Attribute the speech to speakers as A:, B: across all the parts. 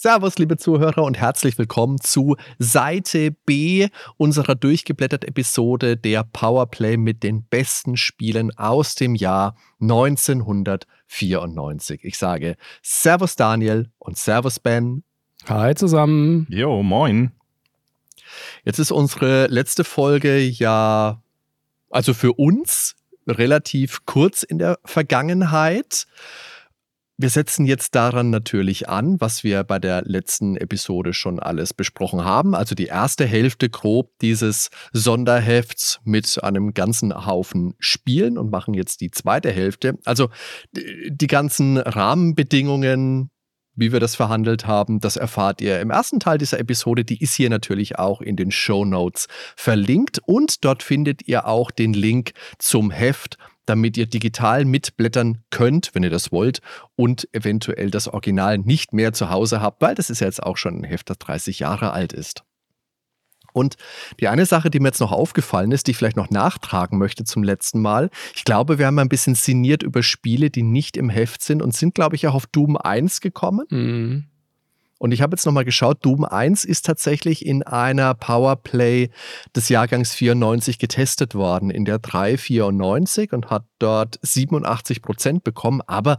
A: Servus, liebe Zuhörer, und herzlich willkommen zu Seite B unserer durchgeblättert Episode der Powerplay mit den besten Spielen aus dem Jahr 1994. Ich sage Servus Daniel und Servus Ben.
B: Hi zusammen.
C: Jo, moin.
A: Jetzt ist unsere letzte Folge ja, also für uns relativ kurz in der Vergangenheit. Wir setzen jetzt daran natürlich an, was wir bei der letzten Episode schon alles besprochen haben. Also die erste Hälfte grob dieses Sonderhefts mit einem ganzen Haufen Spielen und machen jetzt die zweite Hälfte. Also die ganzen Rahmenbedingungen, wie wir das verhandelt haben, das erfahrt ihr im ersten Teil dieser Episode. Die ist hier natürlich auch in den Show Notes verlinkt und dort findet ihr auch den Link zum Heft damit ihr digital mitblättern könnt, wenn ihr das wollt, und eventuell das Original nicht mehr zu Hause habt, weil das ist ja jetzt auch schon ein Heft, das 30 Jahre alt ist. Und die eine Sache, die mir jetzt noch aufgefallen ist, die ich vielleicht noch nachtragen möchte zum letzten Mal. Ich glaube, wir haben ein bisschen sinniert über Spiele, die nicht im Heft sind und sind, glaube ich, auch auf Doom 1 gekommen. Mhm. Und ich habe jetzt nochmal geschaut, Doom 1 ist tatsächlich in einer Powerplay des Jahrgangs 94 getestet worden, in der 394 und hat dort 87 Prozent bekommen, aber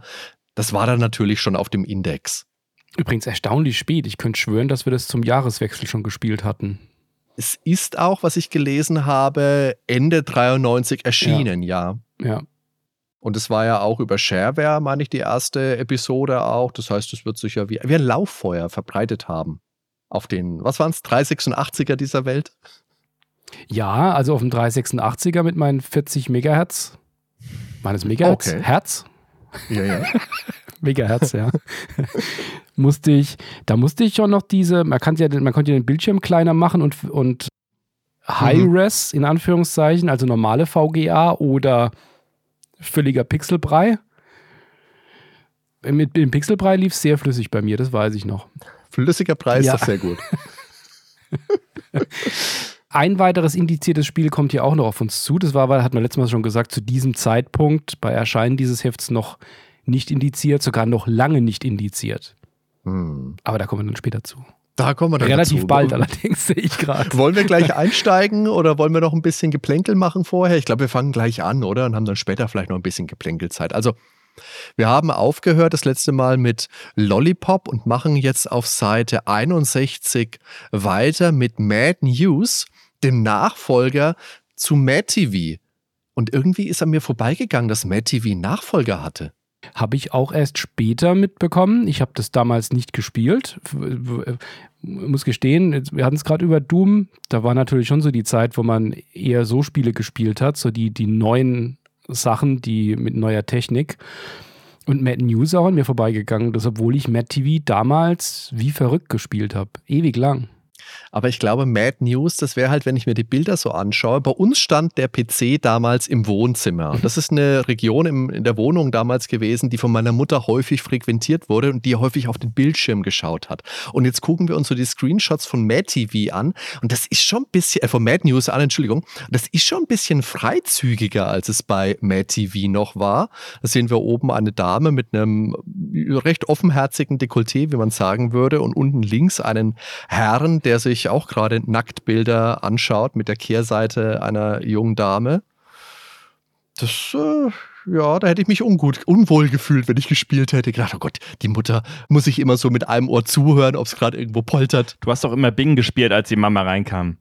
A: das war dann natürlich schon auf dem Index.
B: Übrigens erstaunlich spät. Ich könnte schwören, dass wir das zum Jahreswechsel schon gespielt hatten.
A: Es ist auch, was ich gelesen habe, Ende 93 erschienen,
B: ja. Ja. ja.
A: Und es war ja auch über Shareware, meine ich, die erste Episode auch. Das heißt, es wird sich ja wie, wie ein Lauffeuer verbreitet haben. Auf den, was waren es, 386er dieser Welt?
B: Ja, also auf dem 386er mit meinen 40 Megahertz. Meines Megahertz? Okay. Herz?
A: Ja, ja.
B: Megahertz, ja. musste ich, da musste ich schon noch diese, man, kann ja, man konnte ja den Bildschirm kleiner machen und, und High-Res in Anführungszeichen, also normale VGA oder völliger Pixelbrei. Mit dem Pixelbrei lief es sehr flüssig bei mir, das weiß ich noch.
A: Flüssiger Brei ist ja. doch sehr gut.
B: Ein weiteres indiziertes Spiel kommt hier auch noch auf uns zu. Das war, weil, hat man letztes Mal schon gesagt, zu diesem Zeitpunkt bei Erscheinen dieses Hefts noch nicht indiziert, sogar noch lange nicht indiziert. Hm. Aber da kommen wir dann später zu.
A: Da kommen wir dann
B: Relativ
A: dazu.
B: bald allerdings, sehe ich gerade.
A: Wollen wir gleich einsteigen oder wollen wir noch ein bisschen Geplänkel machen vorher? Ich glaube, wir fangen gleich an, oder? Und haben dann später vielleicht noch ein bisschen Geplänkelzeit. Also, wir haben aufgehört das letzte Mal mit Lollipop und machen jetzt auf Seite 61 weiter mit Mad News, dem Nachfolger zu Mad TV. Und irgendwie ist an mir vorbeigegangen, dass Mad TV Nachfolger hatte.
B: Habe ich auch erst später mitbekommen. Ich habe das damals nicht gespielt. Muss gestehen, wir hatten es gerade über Doom. Da war natürlich schon so die Zeit, wo man eher so Spiele gespielt hat, so die, die neuen Sachen, die mit neuer Technik. Und Mad News auch an mir vorbeigegangen, das, obwohl ich Mad TV damals wie verrückt gespielt habe. Ewig lang.
A: Aber ich glaube, Mad News, das wäre halt, wenn ich mir die Bilder so anschaue. Bei uns stand der PC damals im Wohnzimmer. Das ist eine Region im, in der Wohnung damals gewesen, die von meiner Mutter häufig frequentiert wurde und die häufig auf den Bildschirm geschaut hat. Und jetzt gucken wir uns so die Screenshots von Mad TV an. Und das ist schon ein bisschen, äh, von Mad News an, Entschuldigung, das ist schon ein bisschen freizügiger, als es bei Mad TV noch war. Da sehen wir oben eine Dame mit einem recht offenherzigen Dekolleté, wie man sagen würde, und unten links einen Herrn, der sich auch gerade Nacktbilder anschaut mit der Kehrseite einer jungen Dame. Das, äh, ja, da hätte ich mich ungut, unwohl gefühlt, wenn ich gespielt hätte. Gedacht, oh Gott, die Mutter muss ich immer so mit einem Ohr zuhören, ob es gerade irgendwo poltert.
C: Du hast doch immer Bing gespielt, als die Mama reinkam.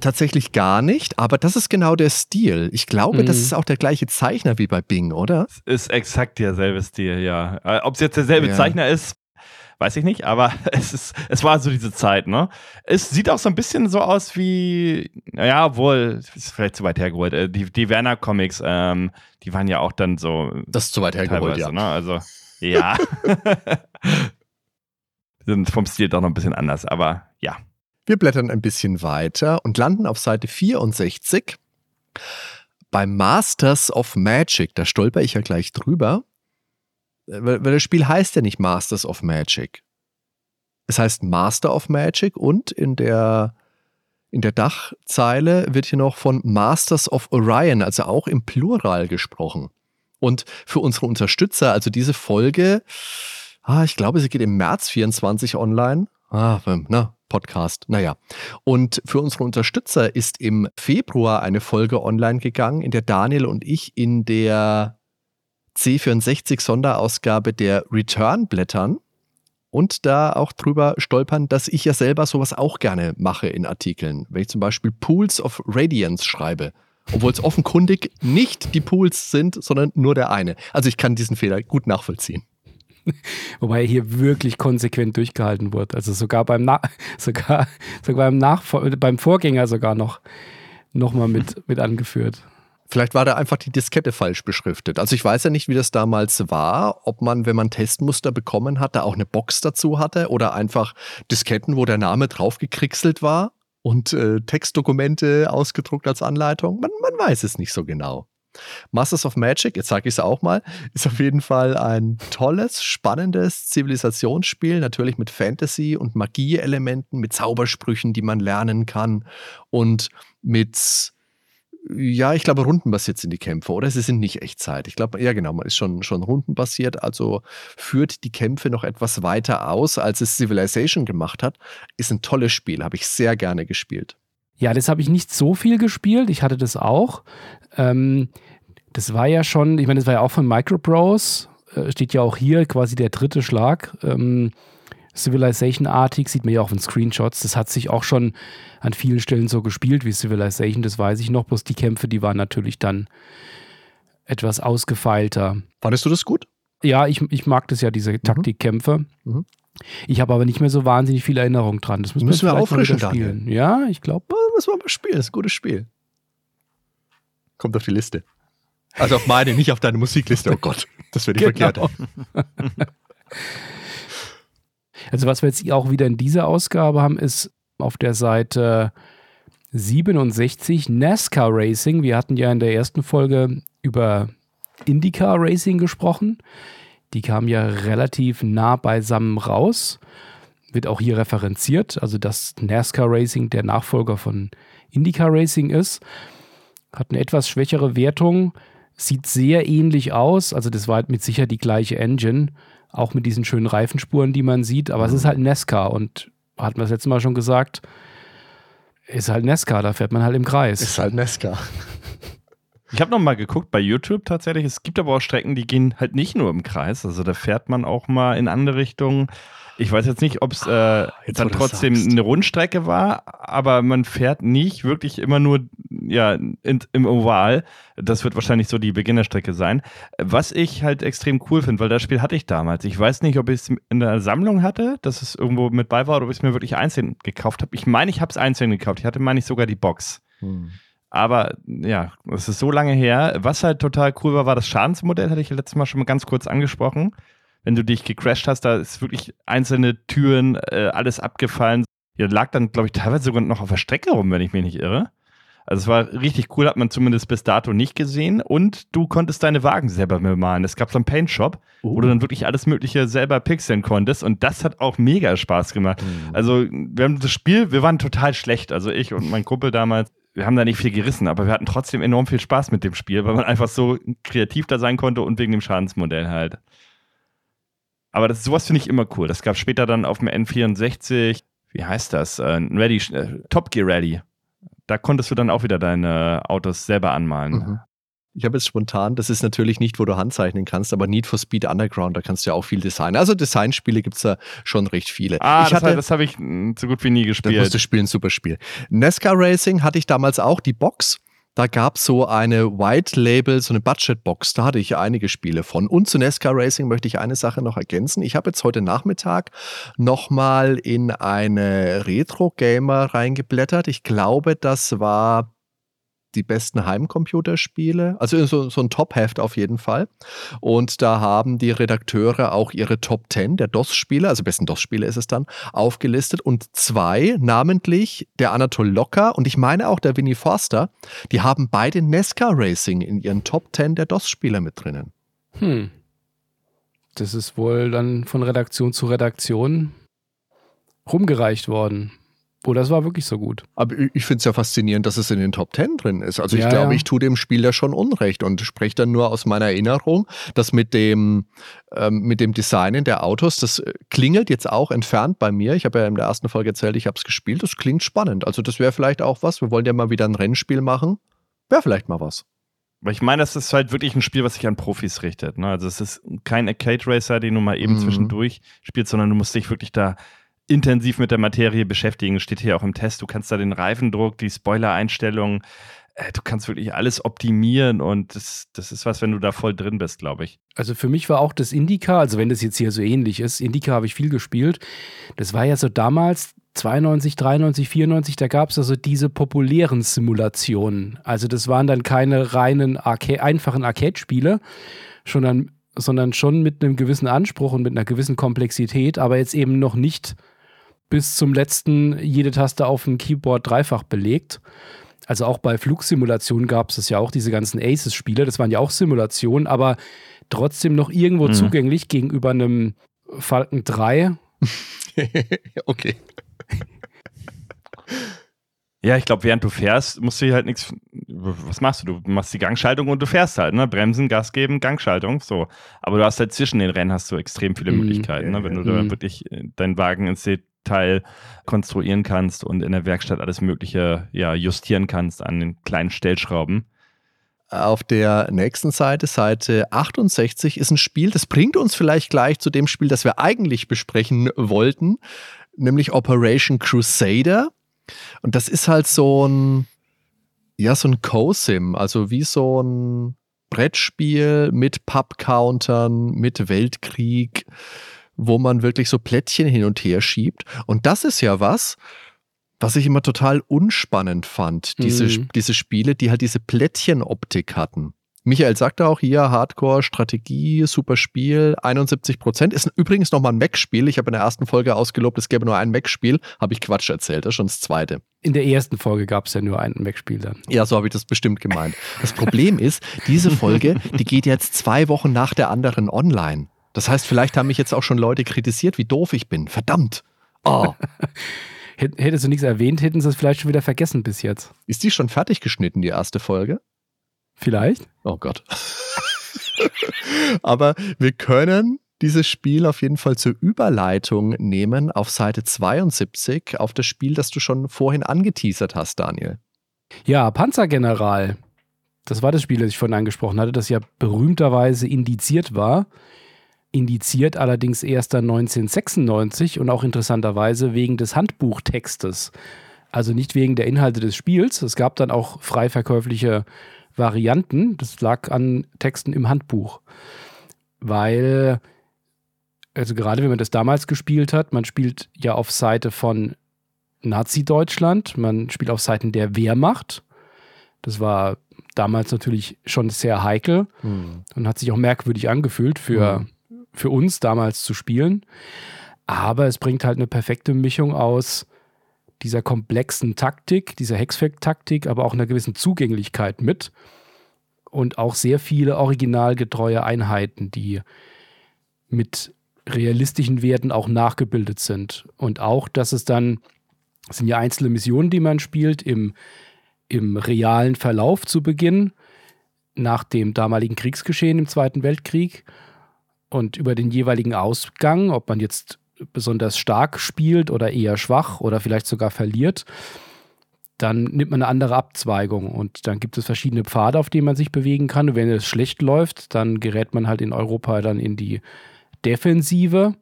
A: Tatsächlich gar nicht, aber das ist genau der Stil. Ich glaube, mhm. das ist auch der gleiche Zeichner wie bei Bing, oder?
C: Ist exakt derselbe Stil, ja. Äh, ob es jetzt derselbe ja. Zeichner ist, weiß ich nicht, aber es ist, es war so diese Zeit, ne? Es sieht auch so ein bisschen so aus wie, ja, wohl, ist vielleicht zu weit hergeholt. Äh, die, die Werner Comics, ähm, die waren ja auch dann so.
A: Das ist zu weit hergeholt, ja.
C: Ne? Also, ja. sind vom Stil doch noch ein bisschen anders, aber ja.
A: Wir blättern ein bisschen weiter und landen auf Seite 64 Bei Masters of Magic, da stolper ich ja gleich drüber, weil, weil das Spiel heißt ja nicht Masters of Magic. Es heißt Master of Magic und in der, in der Dachzeile wird hier noch von Masters of Orion, also auch im Plural gesprochen. Und für unsere Unterstützer, also diese Folge, ah, ich glaube, sie geht im März 24 online. Ah, na, Podcast. Naja. Und für unsere Unterstützer ist im Februar eine Folge online gegangen, in der Daniel und ich in der C64 Sonderausgabe der Return blättern und da auch drüber stolpern, dass ich ja selber sowas auch gerne mache in Artikeln. Wenn ich zum Beispiel Pools of Radiance schreibe, obwohl es offenkundig nicht die Pools sind, sondern nur der eine. Also ich kann diesen Fehler gut nachvollziehen.
B: Wobei hier wirklich konsequent durchgehalten wird. Also sogar beim, Na sogar, sogar beim, Nachvor beim Vorgänger sogar noch, noch mal mit, mit angeführt.
A: Vielleicht war da einfach die Diskette falsch beschriftet. Also ich weiß ja nicht, wie das damals war, ob man, wenn man Testmuster bekommen hat, da auch eine Box dazu hatte oder einfach Disketten, wo der Name drauf war und äh, Textdokumente ausgedruckt als Anleitung. Man, man weiß es nicht so genau. Masters of Magic, jetzt sage ich es auch mal, ist auf jeden Fall ein tolles, spannendes Zivilisationsspiel, natürlich mit Fantasy- und Magie-Elementen, mit Zaubersprüchen, die man lernen kann und mit ja, ich glaube, rundenbasiert sind die Kämpfe, oder? Sie sind nicht Echtzeit. Ich glaube, ja, genau, man ist schon, schon rundenbasiert, also führt die Kämpfe noch etwas weiter aus, als es Civilization gemacht hat. Ist ein tolles Spiel, habe ich sehr gerne gespielt.
B: Ja, das habe ich nicht so viel gespielt. Ich hatte das auch. Ähm, das war ja schon, ich meine, das war ja auch von Microprose. Äh, steht ja auch hier quasi der dritte Schlag. Ähm, Civilization-artig, sieht man ja auch in Screenshots. Das hat sich auch schon an vielen Stellen so gespielt wie Civilization, das weiß ich noch. Bloß die Kämpfe, die waren natürlich dann etwas ausgefeilter.
A: Fandest du das gut?
B: Ja, ich, ich mag das ja, diese mhm. Taktikkämpfe. Mhm. Ich habe aber nicht mehr so wahnsinnig viel Erinnerung dran. Das müssen,
A: müssen wir auffrischen spielen.
B: Ja, ich glaube.
A: Müssen wir mal spielen. Das ist ein gutes Spiel. Kommt auf die Liste. Also auf meine, nicht auf deine Musikliste. Oh Gott, das wäre die genau. verkehrte.
B: Also was wir jetzt auch wieder in dieser Ausgabe haben, ist auf der Seite 67 NASCAR Racing. Wir hatten ja in der ersten Folge über IndyCar Racing gesprochen. Die kam ja relativ nah beisammen raus. Wird auch hier referenziert, also dass NASCAR Racing der Nachfolger von IndyCar Racing ist. Hat eine etwas schwächere Wertung, sieht sehr ähnlich aus. Also das war halt mit sicher die gleiche Engine. Auch mit diesen schönen Reifenspuren, die man sieht. Aber mhm. es ist halt Nesca und hatten wir das letzte Mal schon gesagt, ist halt Nesca, da fährt man halt im Kreis.
A: Ist halt Nesca.
C: Ich habe noch mal geguckt bei YouTube tatsächlich. Es gibt aber auch Strecken, die gehen halt nicht nur im Kreis. Also da fährt man auch mal in andere Richtungen. Ich weiß jetzt nicht, ob es äh, ah, dann trotzdem eine Rundstrecke war, aber man fährt nicht wirklich immer nur ja, in, im Oval. Das wird wahrscheinlich so die Beginnerstrecke sein. Was ich halt extrem cool finde, weil das Spiel hatte ich damals. Ich weiß nicht, ob ich es in der Sammlung hatte, dass es irgendwo mit bei war, oder ob ich es mir wirklich einzeln gekauft habe. Ich meine, ich habe es einzeln gekauft. Ich hatte, meine ich, sogar die Box. Hm. Aber ja, es ist so lange her. Was halt total cool war, war das Schadensmodell, hatte ich letztes Mal schon mal ganz kurz angesprochen wenn du dich gecrashed hast, da ist wirklich einzelne Türen, äh, alles abgefallen. Ja, lag dann, glaube ich, teilweise sogar noch auf der Strecke rum, wenn ich mich nicht irre. Also es war richtig cool, hat man zumindest bis dato nicht gesehen. Und du konntest deine Wagen selber bemalen. Es gab so einen Paint-Shop, uh. wo du oh. dann wirklich alles Mögliche selber pixeln konntest. Und das hat auch mega Spaß gemacht. Mhm. Also wir haben das Spiel, wir waren total schlecht. Also ich und mein Kumpel damals, wir haben da nicht viel gerissen, aber wir hatten trotzdem enorm viel Spaß mit dem Spiel, weil man einfach so kreativ da sein konnte und wegen dem Schadensmodell halt. Aber das, sowas finde ich immer cool. Das gab später dann auf dem N64, wie heißt das? Äh, Ready, äh, Top Gear Ready. Da konntest du dann auch wieder deine Autos selber anmalen. Mhm.
A: Ich habe jetzt spontan, das ist natürlich nicht, wo du handzeichnen kannst, aber Need for Speed Underground, da kannst du ja auch viel designen. Also Designspiele gibt es da schon recht viele.
C: Ah, ich das, das habe ich hm, so gut wie nie gespielt. Das
A: musst du spielen, super Spiel. NASCAR Racing hatte ich damals auch, die Box da gab es so eine White Label, so eine Budget-Box, da hatte ich einige Spiele von. Und zu NASCAR Racing möchte ich eine Sache noch ergänzen. Ich habe jetzt heute Nachmittag nochmal in eine Retro-Gamer reingeblättert. Ich glaube, das war die besten Heimcomputerspiele, also so, so ein Top-Heft auf jeden Fall. Und da haben die Redakteure auch ihre Top 10 der DOS-Spiele, also besten DOS-Spiele ist es dann, aufgelistet. Und zwei, namentlich der Anatol Locker und ich meine auch der Winnie Forster, die haben beide Nesca Racing in ihren Top 10 der DOS-Spiele mit drinnen.
B: Hm. Das ist wohl dann von Redaktion zu Redaktion rumgereicht worden. Oh, das war wirklich so gut.
A: Aber ich finde es ja faszinierend, dass es in den Top Ten drin ist. Also ich
B: Ja,
A: glaube,
B: ja.
A: ich tue dem Spiel da schon Unrecht und spreche dann nur aus meiner Erinnerung, dass mit dem, ähm, mit dem Designen der Autos, das äh, klingelt jetzt auch entfernt bei mir. Ich habe ja in der ersten Folge erzählt, ich habe es gespielt. Das klingt spannend. Also das wäre vielleicht auch was. Wir wollen ja mal wieder ein Rennspiel machen. Wäre vielleicht mal was.
C: Aber ich meine, das ist halt wirklich ein Spiel, was sich an Profis richtet. Ne? Also es ist kein Arcade Racer, den du mal eben
A: Mhm.
C: zwischendurch spielst, sondern du musst dich wirklich da intensiv mit der Materie beschäftigen. Steht hier auch im Test. Du kannst da den Reifendruck, die Spoiler-Einstellungen, äh, du kannst wirklich alles optimieren und das, das ist was, wenn du da voll drin bist, glaube ich.
B: Also für mich war auch das Indica, also wenn das jetzt hier so ähnlich ist, Indica habe ich viel gespielt. Das war ja so damals 92, 93, 94, da gab es also diese populären Simulationen. Also das waren dann keine reinen Arca einfachen Arcade-Spiele, sondern, sondern schon mit einem gewissen Anspruch und mit einer gewissen Komplexität, aber jetzt eben noch nicht bis zum letzten jede Taste auf dem Keyboard dreifach belegt. Also auch bei Flugsimulationen gab es das ja auch, diese ganzen Aces-Spiele, das waren ja auch Simulationen, aber trotzdem noch irgendwo
C: Mhm.
B: zugänglich gegenüber einem Falcon 3.
A: okay.
C: Ja, ich glaube, während du fährst, musst du hier halt nichts. Was machst du? Du machst die Gangschaltung und du fährst halt, ne? Bremsen, Gas geben, Gangschaltung, so. Aber du hast halt zwischen den Rennen hast du extrem viele
B: Mhm.
C: Möglichkeiten, ne? Wenn du da
B: Mhm.
C: wirklich äh, deinen Wagen ins Detail konstruieren kannst und in der Werkstatt alles Mögliche ja, justieren kannst an den kleinen Stellschrauben.
A: Auf der nächsten Seite, Seite 68, ist ein Spiel, das bringt uns vielleicht gleich zu dem Spiel, das wir eigentlich besprechen wollten, nämlich Operation Crusader. Und das ist halt so ein, ja, so ein Co-Sim, also wie so ein Brettspiel mit Pub-Countern, mit Weltkrieg, wo man wirklich so Plättchen hin und her schiebt. Und das ist ja was, was ich immer total unspannend fand, diese,
B: Mhm.
A: diese Spiele, die halt diese Plättchenoptik hatten. Michael sagte auch hier, Hardcore, Strategie, super Spiel, 71 Prozent. Ist übrigens nochmal ein Mac-Spiel. Ich habe in der ersten Folge ausgelobt, es gäbe nur ein Mac-Spiel. Habe ich Quatsch erzählt, das ist schon das zweite.
B: In der ersten Folge gab es ja nur ein Mac-Spiel dann.
A: Ja, so habe ich das bestimmt gemeint. Das Problem ist, diese Folge, die geht jetzt zwei Wochen nach der anderen online. Das heißt, vielleicht haben mich jetzt auch schon Leute kritisiert, wie doof ich bin. Verdammt. Oh,
B: Hätt- Hättest du nichts erwähnt, hätten sie es vielleicht schon wieder vergessen bis jetzt.
A: ist die schon fertig geschnitten, die erste Folge?
B: Vielleicht?
A: Oh Gott. Aber wir können dieses Spiel auf jeden Fall zur Überleitung nehmen auf Seite 72 auf das Spiel, das du schon vorhin angeteasert hast, Daniel.
B: Ja, Panzergeneral. Das war das Spiel, das ich vorhin angesprochen hatte, das ja berühmterweise indiziert war. Indiziert allerdings erst dann 1996 und auch interessanterweise wegen des Handbuchtextes. Also nicht wegen der Inhalte des Spiels. Es gab dann auch frei verkäufliche Varianten. Das lag an Texten im Handbuch. Weil, also gerade wenn man das damals gespielt hat, man spielt ja auf Seite von Nazi-Deutschland, man spielt auf Seiten der Wehrmacht. Das war damals natürlich schon sehr heikel und hat sich auch merkwürdig angefühlt für, für uns damals zu spielen. Aber es bringt halt eine perfekte Mischung aus dieser komplexen Taktik, dieser Hexfeld-Taktik, aber auch einer gewissen Zugänglichkeit mit. Und auch sehr viele originalgetreue Einheiten, die mit realistischen Werten auch nachgebildet sind. Und auch, dass es dann, es sind ja einzelne Missionen, die man spielt, im, im realen Verlauf zu Beginn, nach dem damaligen Kriegsgeschehen im Zweiten Weltkrieg und über den jeweiligen Ausgang, ob man jetzt besonders stark spielt oder eher schwach oder vielleicht sogar verliert, dann nimmt man eine andere Abzweigung und dann gibt es verschiedene Pfade, auf denen man sich bewegen kann. Und wenn es schlecht läuft, dann gerät man halt in Europa dann in die Defensive.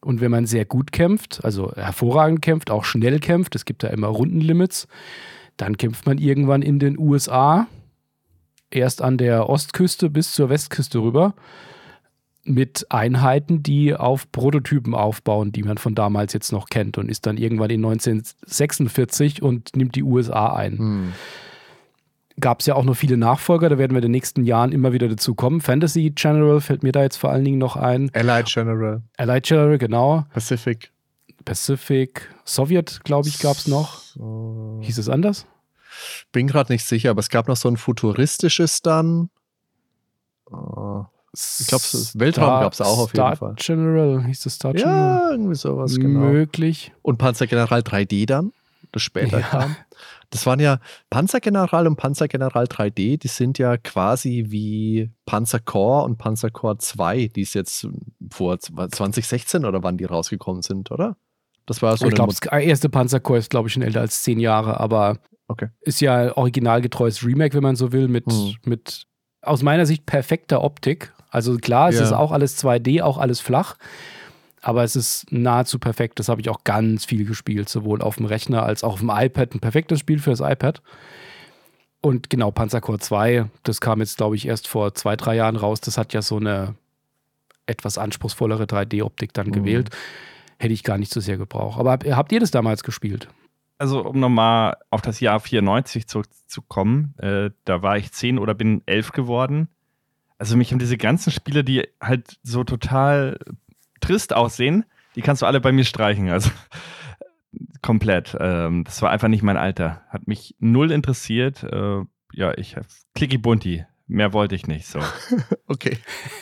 B: Und wenn man sehr gut kämpft, also hervorragend kämpft, auch schnell kämpft, es gibt da immer Rundenlimits, dann kämpft man irgendwann in den USA, erst an der Ostküste bis zur Westküste rüber, mit Einheiten, die auf Prototypen aufbauen, die man von damals jetzt noch kennt und ist dann irgendwann in 1946 und nimmt die USA ein.
A: Hm.
B: gab es ja auch noch viele Nachfolger, da werden wir in den nächsten Jahren immer wieder dazu kommen. Fantasy General fällt mir da jetzt vor allen Dingen noch ein.
A: Allied General.
B: Allied General, genau.
A: Pacific.
B: Pacific. Sowjet, glaube ich, gab es noch. So. Hieß es anders?
A: Bin gerade nicht sicher, aber es gab noch so ein futuristisches dann. Oh. Ich glaube, Weltraum gab es auch auf
B: Star
A: jeden Fall.
B: General, hieß das Star General?
A: Ja, irgendwie sowas, genau.
B: Möglich.
A: Und Panzergeneral 3D dann, das später ja. kam. Das waren ja Panzergeneral und Panzergeneral 3D, die sind ja quasi wie Panzercore und Panzercore 2, die es jetzt vor 2016 oder wann die rausgekommen sind, oder?
B: Das war so. Ich glaube, das erste Panzercore ist, glaube ich, schon älter als zehn Jahre, aber
A: okay.
B: ist ja originalgetreues Remake, wenn man so will, mit, hm. mit aus meiner Sicht perfekter Optik. Also klar, es ja. ist auch alles 2D, auch alles flach aber es ist nahezu perfekt. Das habe ich auch ganz viel gespielt, sowohl auf dem Rechner als auch auf dem iPad. Ein perfektes Spiel für das iPad. Und genau, Panzercore 2, das kam jetzt, glaube ich, erst vor zwei, drei Jahren raus. Das hat ja so eine etwas anspruchsvollere 3D-Optik dann mhm. gewählt. Hätte ich gar nicht so sehr gebraucht. Aber habt ihr das damals gespielt?
C: Also, um nochmal auf das Jahr 94 zurückzukommen, äh, da war ich 10 oder bin 11 geworden. Also, mich haben diese ganzen Spiele, die halt so total trist aussehen, die kannst du alle bei mir streichen. Also komplett. Ähm, das war einfach nicht mein Alter. Hat mich null interessiert. Äh, ja, ich Clicky Bunti. Mehr wollte ich nicht so.
A: okay.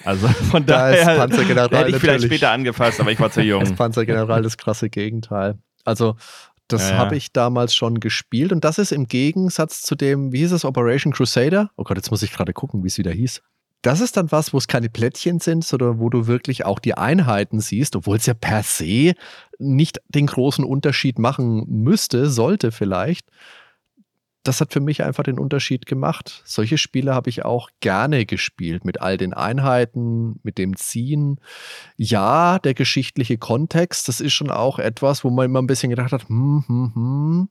C: Also von da daher Panzergeneral hätte ich vielleicht später angefasst, aber ich war zu jung.
A: Das Panzergeneral das krasse Gegenteil. Also das ja, habe ich damals schon gespielt und das ist im Gegensatz zu dem, wie hieß es, Operation Crusader? Oh Gott, jetzt muss ich gerade gucken, wie es wieder hieß das ist dann was, wo es keine Plättchen sind, sondern wo du wirklich auch die Einheiten siehst, obwohl es ja per se nicht den großen Unterschied machen müsste, sollte vielleicht. Das hat für mich einfach den Unterschied gemacht. Solche Spiele habe ich auch gerne gespielt, mit all den Einheiten, mit dem Ziehen. Ja, der geschichtliche Kontext, das ist schon auch etwas, wo man immer ein bisschen gedacht hat, hm, hm, hm,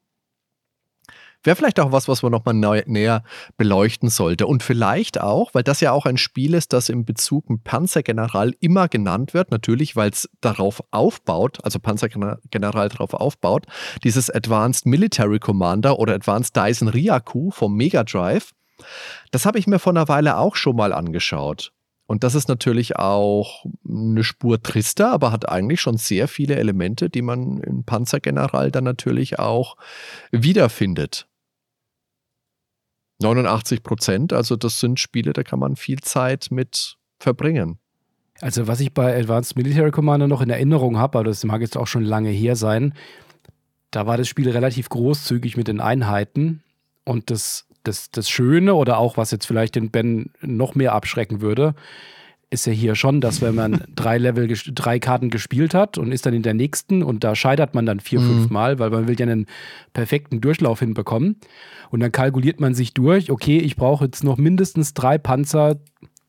A: Wäre vielleicht auch was, was man nochmal näher beleuchten sollte. Und vielleicht auch, weil das ja auch ein Spiel ist, das im Bezug mit Panzergeneral immer genannt wird, natürlich, weil es darauf aufbaut, also Panzergeneral darauf aufbaut, dieses Advanced Military Commander oder Advanced Dyson Ryaku vom Mega Drive. Das habe ich mir vor einer Weile auch schon mal angeschaut. Und das ist natürlich auch eine Spur trister, aber hat eigentlich schon sehr viele Elemente, die man in Panzergeneral dann natürlich auch wiederfindet. 89 Prozent, also das sind Spiele, da kann man viel Zeit mit verbringen.
B: Also was ich bei Advanced Military Commander noch in Erinnerung habe, aber das mag jetzt auch schon lange her sein, da war das Spiel relativ großzügig mit den Einheiten und das, das, das Schöne oder auch was jetzt vielleicht den Ben noch mehr abschrecken würde, ist ja hier schon, dass wenn man drei Level, drei Karten gespielt hat und ist dann in der nächsten und da scheitert man dann vier, mhm. fünf Mal, weil man will ja einen perfekten Durchlauf hinbekommen. Und dann kalkuliert man sich durch, okay, ich brauche jetzt noch mindestens drei Panzer,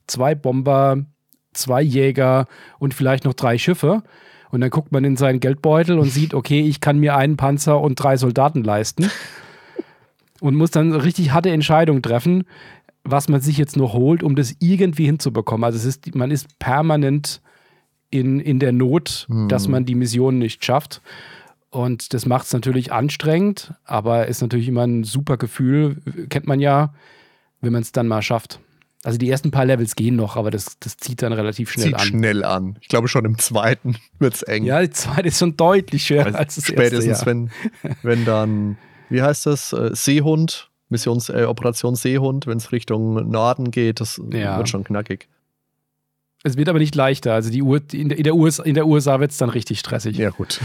B: zwei Bomber, zwei Jäger und vielleicht noch drei Schiffe. Und dann guckt man in seinen Geldbeutel und sieht, okay, ich kann mir einen Panzer und drei Soldaten leisten. Und muss dann richtig harte Entscheidungen treffen was man sich jetzt noch holt, um das irgendwie hinzubekommen. Also es ist, man ist permanent in, in der Not, hm. dass man die Mission nicht schafft. Und das macht es natürlich anstrengend, aber ist natürlich immer ein super Gefühl, kennt man ja, wenn man es dann mal schafft. Also die ersten paar Levels gehen noch, aber das, das zieht dann relativ schnell
A: zieht
B: an.
A: Zieht schnell an. Ich glaube schon im zweiten wird es eng.
B: Ja, die zweite ist schon deutlich schwerer also als das
A: spätestens
B: erste.
A: Spätestens, wenn, wenn dann, wie heißt das, äh, Seehund Missions, äh, Operation Seehund, wenn es Richtung Norden geht, das ja. wird schon knackig.
B: Es wird aber nicht leichter. Also die Uhr, in, der, in der USA, USA wird es dann richtig stressig.
A: Ja, gut.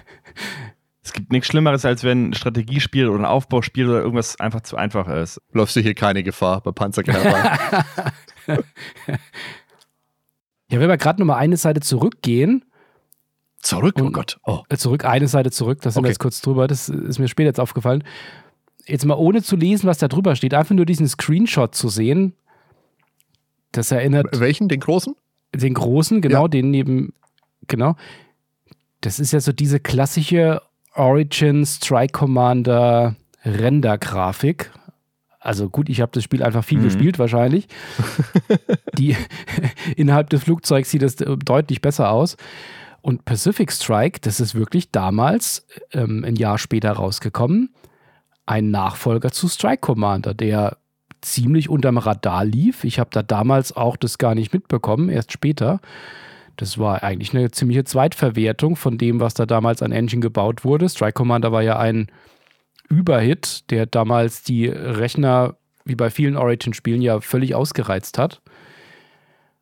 C: es gibt nichts Schlimmeres, als wenn ein Strategiespiel oder ein Aufbauspiel oder irgendwas einfach zu einfach ist.
A: Läufst du hier keine Gefahr bei Panzergeneral?
B: ja, wenn wir gerade nochmal eine Seite zurückgehen.
A: Zurück? oh Gott. Oh.
B: Äh, zurück, eine Seite zurück, da sind okay. wir jetzt kurz drüber. Das ist mir später jetzt aufgefallen jetzt mal ohne zu lesen, was da drüber steht, einfach nur diesen Screenshot zu sehen, das erinnert.
A: Welchen? Den großen?
B: Den großen, genau, ja. den neben, genau. Das ist ja so diese klassische Origin Strike Commander Render-Grafik. Also gut, ich habe das Spiel einfach viel mhm. gespielt wahrscheinlich. Die innerhalb des Flugzeugs sieht das deutlich besser aus. Und Pacific Strike, das ist wirklich damals ähm, ein Jahr später rausgekommen ein Nachfolger zu Strike Commander, der ziemlich unterm Radar lief. Ich habe da damals auch das gar nicht mitbekommen, erst später. Das war eigentlich eine ziemliche Zweitverwertung von dem, was da damals an Engine gebaut wurde. Strike Commander war ja ein Überhit, der damals die Rechner, wie bei vielen Origin-Spielen, ja völlig ausgereizt hat.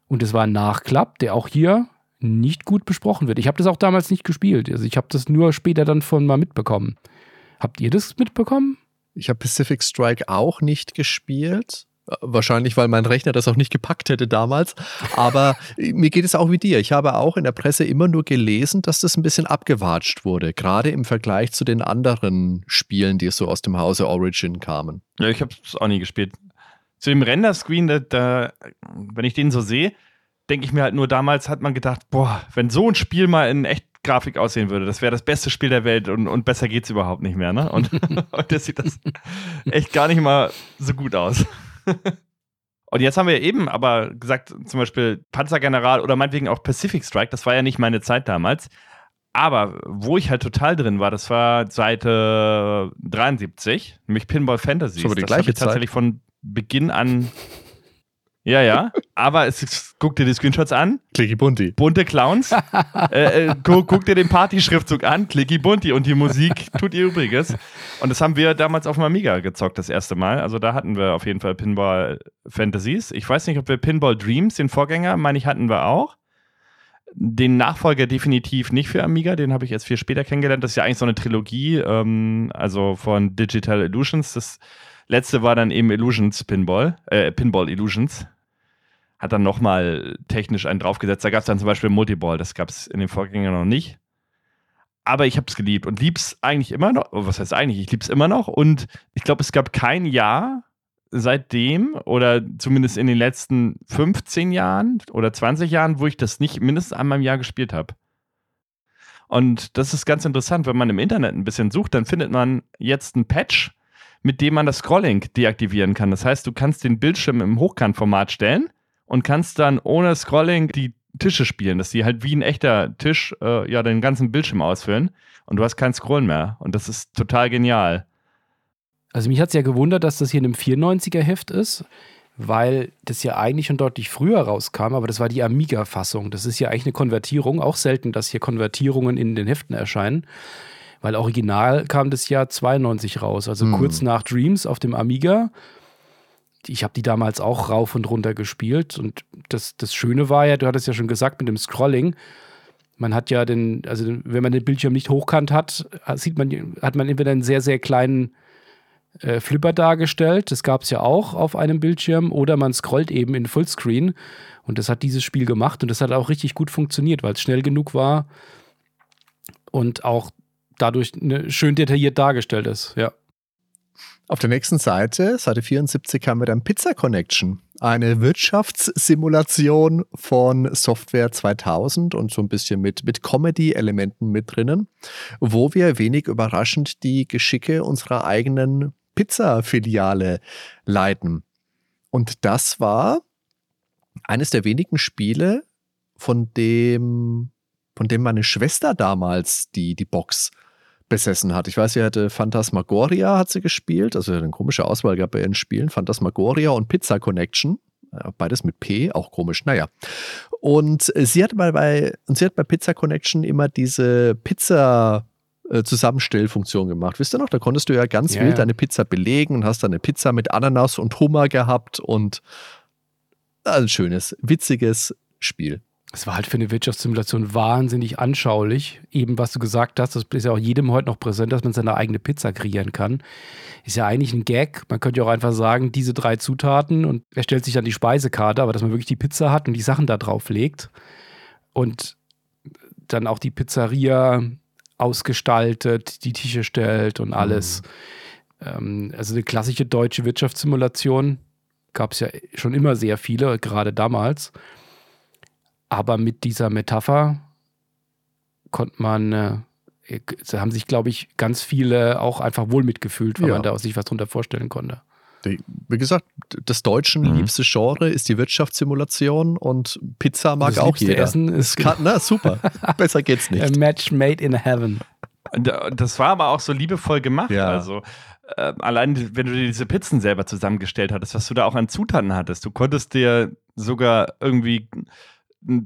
B: Und es war ein Nachklapp, der auch hier nicht gut besprochen wird. Ich habe das auch damals nicht gespielt. Also ich habe das nur später dann von mal mitbekommen. Habt ihr das mitbekommen?
A: Ich habe Pacific Strike auch nicht gespielt. Wahrscheinlich, weil mein Rechner das auch nicht gepackt hätte damals. Aber mir geht es auch wie dir. Ich habe auch in der Presse immer nur gelesen, dass das ein bisschen abgewatscht wurde. Gerade im Vergleich zu den anderen Spielen, die so aus dem Hause Origin kamen.
C: Ja, ich habe es auch nie gespielt. Zu dem Render-Screen, da, da, wenn ich den so sehe, denke ich mir halt nur, damals hat man gedacht, boah, wenn so ein Spiel mal in echt Grafik aussehen würde. Das wäre das beste Spiel der Welt und, und besser es überhaupt nicht mehr. Ne? Und heute sieht das echt gar nicht mal so gut aus. und jetzt haben wir eben aber gesagt, zum Beispiel Panzergeneral oder meinetwegen auch Pacific Strike, das war ja nicht meine Zeit damals. Aber wo ich halt total drin war, das war Seite 73, nämlich Pinball Fantasy.
A: Das, das habe ich
C: tatsächlich von Beginn an ja, ja. Aber es, guck dir die Screenshots an.
A: Clicky Bunti.
C: Bunte Clowns. äh, äh, guck, guck, dir den Party-Schriftzug an. Clicky Bunti. Und die Musik tut ihr Übriges. Und das haben wir damals auf dem Amiga gezockt, das erste Mal. Also da hatten wir auf jeden Fall Pinball Fantasies. Ich weiß nicht, ob wir Pinball Dreams, den Vorgänger, meine ich, hatten wir auch. Den Nachfolger definitiv nicht für Amiga, den habe ich erst viel später kennengelernt. Das ist ja eigentlich so eine Trilogie, ähm, also von Digital Illusions. Das letzte war dann eben Illusions Pinball, äh, Pinball Illusions hat dann nochmal technisch einen draufgesetzt. Da gab es dann zum Beispiel Multiball, das gab es in den Vorgängern noch nicht. Aber ich habe es geliebt und liebe es eigentlich immer noch. Oh, was heißt eigentlich? Ich liebe es immer noch. Und ich glaube, es gab kein Jahr seitdem oder zumindest in den letzten 15 Jahren oder 20 Jahren, wo ich das nicht mindestens einmal im Jahr gespielt habe. Und das ist ganz interessant, wenn man im Internet ein bisschen sucht, dann findet man jetzt ein Patch, mit dem man das Scrolling deaktivieren kann. Das heißt, du kannst den Bildschirm im Hochkantformat stellen und kannst dann ohne Scrolling die Tische spielen, dass die halt wie ein echter Tisch äh, ja den ganzen Bildschirm ausfüllen und du hast kein Scrollen mehr. Und das ist total genial.
B: Also mich hat es ja gewundert, dass das hier in einem 94er Heft ist, weil das ja eigentlich schon deutlich früher rauskam, aber das war die Amiga-Fassung. Das ist ja eigentlich eine Konvertierung. Auch selten, dass hier Konvertierungen in den Heften erscheinen. Weil original kam das Jahr 92 raus, also hm. kurz nach Dreams auf dem Amiga ich habe die damals auch rauf und runter gespielt. Und das, das Schöne war ja, du hattest ja schon gesagt, mit dem Scrolling, man hat ja den, also wenn man den Bildschirm nicht hochkant hat, sieht man, hat man entweder einen sehr, sehr kleinen äh, Flipper dargestellt, das gab es ja auch auf einem Bildschirm, oder man scrollt eben in Fullscreen. Und das hat dieses Spiel gemacht und das hat auch richtig gut funktioniert, weil es schnell genug war und auch dadurch ne, schön detailliert dargestellt ist, ja.
A: Auf der nächsten Seite, Seite 74, haben wir dann Pizza Connection, eine Wirtschaftssimulation von Software 2000 und so ein bisschen mit, mit Comedy-Elementen mit drinnen, wo wir wenig überraschend die Geschicke unserer eigenen Pizza-Filiale leiten. Und das war eines der wenigen Spiele, von dem, von dem meine Schwester damals die, die Box besessen hat. Ich weiß, sie hatte Phantasmagoria hat sie gespielt, also eine komische Auswahl gab bei ihren Spielen, Phantasmagoria und Pizza Connection. Beides mit P, auch komisch, naja. Und sie hat bei, bei, und sie hat bei Pizza Connection immer diese Pizza äh, Zusammenstellfunktion gemacht. Wisst ihr noch, da konntest du ja ganz ja, wild deine Pizza belegen und hast dann eine Pizza mit Ananas und Hummer gehabt und ein schönes, witziges Spiel
B: es war halt für eine Wirtschaftssimulation wahnsinnig anschaulich. Eben, was du gesagt hast, das ist ja auch jedem heute noch präsent, dass man seine eigene Pizza kreieren kann. Ist ja eigentlich ein Gag. Man könnte ja auch einfach sagen, diese drei Zutaten und er stellt sich dann die Speisekarte, aber dass man wirklich die Pizza hat und die Sachen da drauf legt und dann auch die Pizzeria ausgestaltet, die Tische stellt und alles. Mhm. Ähm, also eine klassische deutsche Wirtschaftssimulation gab es ja schon immer sehr viele, gerade damals. Aber mit dieser Metapher konnte man, äh, haben sich, glaube ich, ganz viele auch einfach wohl mitgefühlt, weil ja. man da sich was drunter vorstellen konnte.
A: Wie gesagt, das Deutschen mhm. liebste Genre ist die Wirtschaftssimulation und Pizza mag das auch jeder.
B: Essen ist
A: kann, na, super. Besser geht's nicht.
B: A match made in heaven.
C: das war aber auch so liebevoll gemacht.
A: Ja.
C: Also äh, allein, wenn du dir diese Pizzen selber zusammengestellt hattest, was du da auch an Zutaten hattest, du konntest dir sogar irgendwie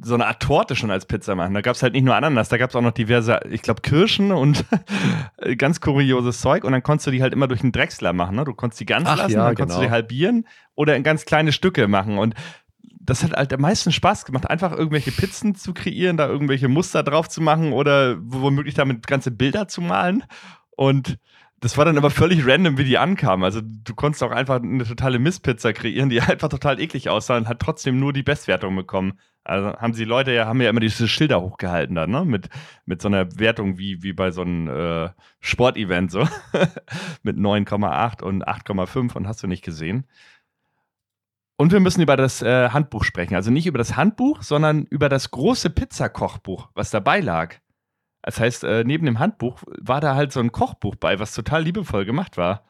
C: so eine Art Torte schon als Pizza machen. Da gab es halt nicht nur Ananas, da gab es auch noch diverse, ich glaube, Kirschen und ganz kurioses Zeug. Und dann konntest du die halt immer durch einen Drechsler machen. Ne? Du konntest die ganz
A: Ach,
C: lassen,
A: ja,
C: dann konntest du
A: genau.
C: die halbieren oder in ganz kleine Stücke machen. Und das hat halt am meisten Spaß gemacht, einfach irgendwelche Pizzen zu kreieren, da irgendwelche Muster drauf zu machen oder womöglich damit ganze Bilder zu malen. Und das war dann aber völlig random, wie die ankamen. Also du konntest auch einfach eine totale Misspizza kreieren, die einfach total eklig aussah und hat trotzdem nur die Bestwertung bekommen. Also haben sie Leute ja, haben ja immer diese Schilder hochgehalten dann, ne? Mit, mit so einer Wertung wie, wie bei so einem äh, Sportevent, so. mit 9,8 und 8,5 und hast du nicht gesehen. Und wir müssen über das äh, Handbuch sprechen. Also nicht über das Handbuch, sondern über das große Pizzakochbuch, was dabei lag. Das heißt, äh, neben dem Handbuch war da halt so ein Kochbuch bei, was total liebevoll gemacht war.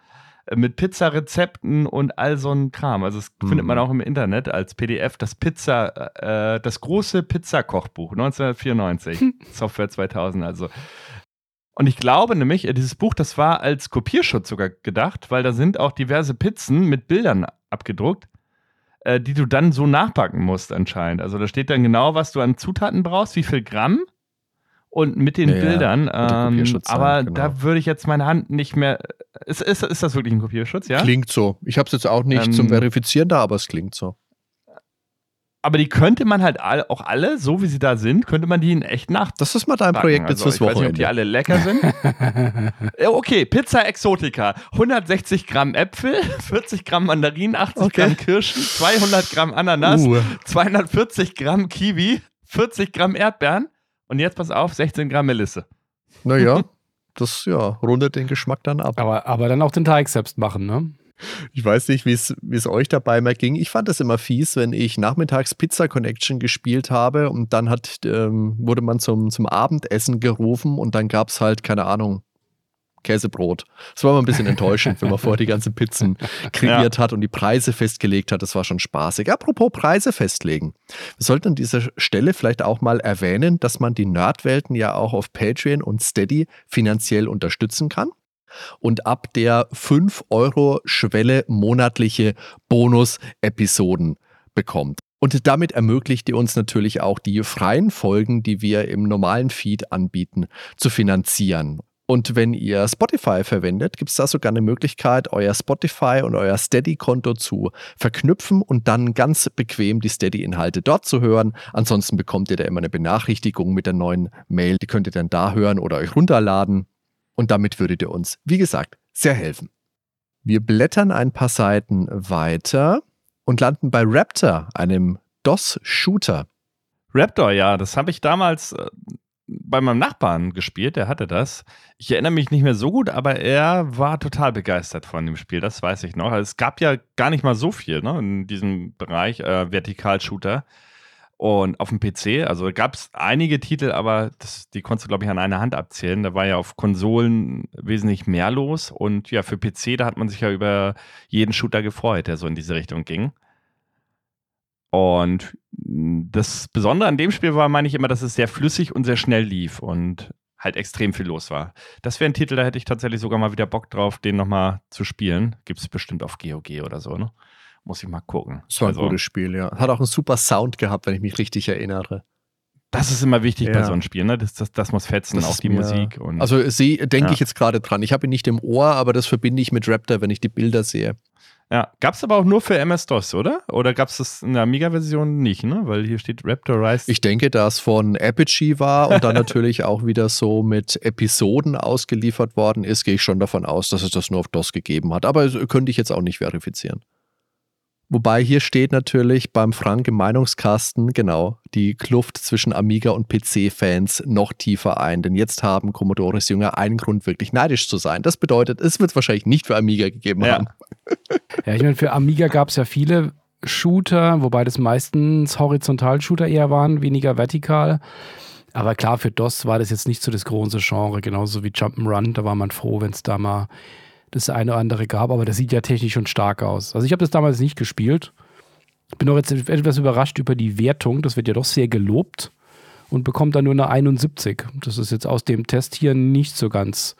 C: Äh, mit Pizzarezepten und all so ein Kram. Also das
A: Mhm.
C: findet man auch im Internet als PDF. Das Pizza, äh, das große Pizzakochbuch 1994, Software 2000. Also und ich glaube nämlich, äh, dieses Buch, das war als Kopierschutz sogar gedacht, weil da sind auch diverse Pizzen mit Bildern abgedruckt, äh, die du dann so nachbacken musst anscheinend. Also da steht dann genau, was du an Zutaten brauchst, wie viel Gramm und mit den
A: Ja,
C: Bildern. Ähm, aber
A: genau.
C: da würde ich jetzt meine Hand nicht mehr. Ist, ist, ist das wirklich ein Kopierschutz, ja?
A: Klingt so. Ich habe es jetzt auch nicht
C: Ähm,
A: zum Verifizieren da, aber es klingt so.
C: Aber die könnte man halt all, auch alle, so wie sie da sind, könnte man die in echt nach.
A: Das ist mal dein Projekt jetzt
C: also,
A: fürs
C: ich weiß nicht, ob die
A: Wochenende.
C: alle lecker sind. Okay, Pizza Exotica. 160 Gramm Äpfel, 40 Gramm Mandarinen, 80
A: Okay.
C: Gramm Kirschen, 200 Gramm Ananas,
A: Uh.
C: 240 Gramm Kiwi, 40 Gramm Erdbeeren und jetzt pass auf, 16 Gramm Melisse.
A: Naja, das ja, rundet den Geschmack dann ab.
B: Aber, aber dann auch den Teig selbst machen, ne?
A: Ich weiß nicht, wie es wie es euch dabei mal ging. Ich fand es immer fies, wenn ich nachmittags Pizza Connection gespielt habe und dann hat, ähm, wurde man zum, zum Abendessen gerufen und dann gab es halt, keine Ahnung, Käsebrot. Das war immer ein bisschen enttäuschend, wenn man vorher die ganzen Pizzen kreiert hat und die Preise festgelegt hat. Das war schon spaßig. Apropos Preise festlegen. Wir sollten an dieser Stelle vielleicht auch mal erwähnen, dass man die Nerdwelten ja auch auf Patreon und Steady finanziell unterstützen kann und ab der 5-Euro-Schwelle monatliche Bonus-Episoden bekommt. Und damit ermöglicht ihr uns natürlich auch die freien Folgen, die wir im normalen Feed anbieten, zu finanzieren. Und wenn ihr Spotify verwendet, gibt es da sogar eine Möglichkeit, euer Spotify und euer Steady-Konto zu verknüpfen und dann ganz bequem die Steady-Inhalte dort zu hören. Ansonsten bekommt ihr da immer eine Benachrichtigung mit der neuen Mail. Die könnt ihr dann da hören oder euch runterladen. Und damit würdet ihr uns, wie gesagt, sehr helfen. Wir blättern ein paar Seiten weiter und landen bei Raptor, einem DOS-Shooter.
C: Raptor, ja, das habe ich damals äh, bei meinem Nachbarn gespielt, der hatte das. Ich erinnere mich nicht mehr so gut, aber er war total begeistert von dem Spiel, das weiß ich noch. Also es gab ja gar nicht mal so viel ne, in diesem Bereich, äh, Vertikalshooter. Und auf dem PC, also gab es einige Titel, aber das, die konntest du, glaube ich, an einer Hand abzählen. Da war ja auf Konsolen wesentlich mehr los. Und ja, für PC, da hat man sich ja über jeden Shooter gefreut, der so in diese Richtung ging. Und das Besondere an dem Spiel war, meine ich immer, dass es sehr flüssig und sehr schnell lief und halt extrem viel los war. Das wäre ein Titel, da hätte ich tatsächlich sogar mal wieder Bock drauf, den nochmal zu spielen. Gibt es bestimmt auf GOG oder so, ne? Muss ich mal gucken.
A: Das war ein
C: Also,
A: gutes Spiel, ja. Hat auch einen super Sound gehabt, wenn ich mich richtig erinnere.
C: Das ist immer wichtig bei
A: Ja.
C: so einem Spiel, ne? Das, das, das muss fetzen,
A: Das
C: auch die
A: mir-
C: Musik. Und
A: Also sie denke
C: Ja.
A: ich jetzt gerade dran. Ich habe ihn nicht im Ohr, aber das verbinde ich mit Raptor, wenn ich die Bilder sehe.
C: Ja, gab es aber auch nur für MS-DOS, oder? Oder gab es das in der Amiga-Version nicht, ne? Weil hier steht Raptor Rise.
A: Ich denke, dass von Apogee war und dann natürlich auch wieder so mit Episoden ausgeliefert worden ist, gehe ich schon davon aus, dass es das nur auf DOS gegeben hat. Aber das könnte ich jetzt auch nicht verifizieren. Wobei hier steht natürlich beim Frank im Meinungskasten, genau, die Kluft zwischen Amiga und PC-Fans noch tiefer ein. Denn jetzt haben Commodores Jünger einen Grund, wirklich neidisch zu sein. Das bedeutet, es wird es wahrscheinlich nicht für Amiga gegeben
C: Ja.
A: haben.
B: Ja, ich meine, für Amiga gab es ja viele Shooter, wobei das meistens Horizontal-Shooter eher waren, weniger vertikal. Aber klar, für DOS war das jetzt nicht so das große Genre, genauso wie Jump'n'Run. Da war man froh, wenn es da mal das eine oder andere gab, aber das sieht ja technisch schon stark aus. Also ich habe das damals nicht gespielt. Bin auch jetzt etwas überrascht über die Wertung. Das wird ja doch sehr gelobt. und bekommt dann nur eine 71. Das ist jetzt aus dem Test hier nicht so ganz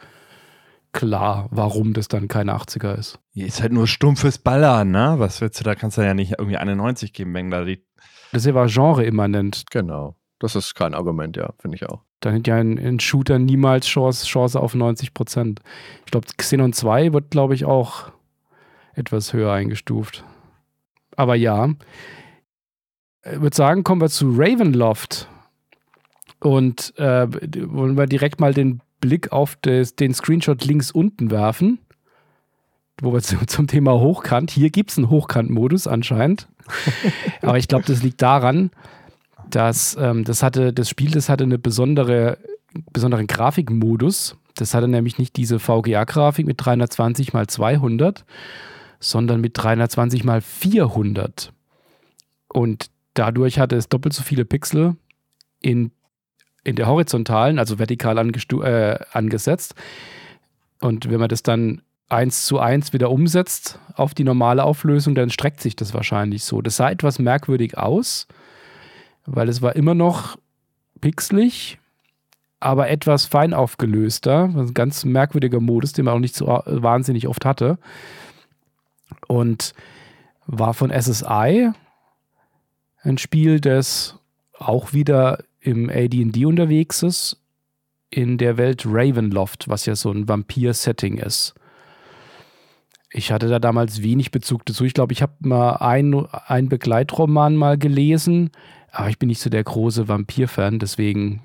B: klar, warum das dann keine 80er ist.
C: Hier ist halt nur stumpfes Ballern, ne? Was willst du, da kannst du ja nicht irgendwie 91 geben, wenn da die.
B: Das ist ja genre-immanent.
A: Genau. Das ist kein Argument, ja, finde ich auch.
B: Dann hätte ja ein, ein, Shooter niemals Chance, Chance auf 90 Prozent. Ich glaube, Xenon 2 wird, glaube ich, auch etwas höher eingestuft. Aber ja, ich würde sagen, kommen wir zu Ravenloft. Und äh, wollen wir direkt mal den Blick auf des, den Screenshot links unten werfen, wo wir zum Thema Hochkant. Hier gibt es einen Hochkant-Modus anscheinend. Aber ich glaube, das liegt daran, dass ähm, das hatte, das Spiel, das hatte eine besondere, besonderen Grafikmodus. Das hatte nämlich nicht diese VGA-Grafik mit 320 x 200, sondern mit 320 x 400. Und dadurch hatte es doppelt so viele Pixel in in der horizontalen, also vertikal äh, angesetzt. Und wenn man das dann eins zu eins wieder umsetzt auf die normale Auflösung, dann streckt sich das wahrscheinlich so. Das sah etwas merkwürdig aus, weil es war immer noch pixelig, aber etwas fein aufgelöster. ein ganz merkwürdiger Modus, den man auch nicht so wahnsinnig oft hatte. Und war von SSI ein Spiel, das auch wieder im AD&D unterwegs ist, in der Welt Ravenloft, was ja so ein Vampir-Setting ist. Ich hatte da damals wenig Bezug dazu. Ich glaube, ich habe mal einen Begleitroman mal gelesen, aber ich bin nicht so der große Vampir-Fan, deswegen,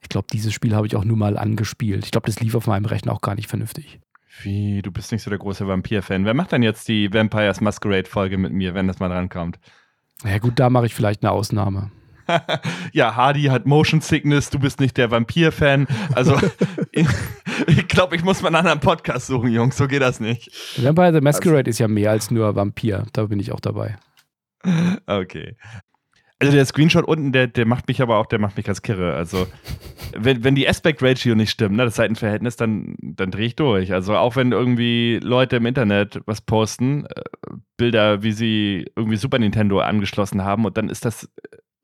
B: ich glaube, dieses Spiel habe ich auch nur mal angespielt. Ich glaube, das lief auf meinem Rechner auch gar nicht vernünftig.
C: Wie, du bist nicht so der große Vampir-Fan. Wer macht denn jetzt die Vampires Masquerade-Folge mit mir, wenn das mal drankommt?
B: Ja gut, da mache ich vielleicht eine Ausnahme.
C: ja, Hardy hat Motion Sickness, du bist nicht der Vampir-Fan. Also, ich, ich glaube, ich muss mal einen anderen Podcast suchen, Jungs. So geht das nicht.
B: Vampire the Masquerade also, ist ja mehr als nur Vampir. Da bin ich auch dabei.
C: Okay. Also der Screenshot unten, der, der macht mich aber auch, der macht mich ganz kirre. Also, wenn, wenn die Aspect Ratio nicht stimmt, ne, das Seitenverhältnis, dann, dann drehe ich durch. Also auch wenn irgendwie Leute im Internet was posten, äh, Bilder, wie sie irgendwie Super Nintendo angeschlossen haben und dann ist das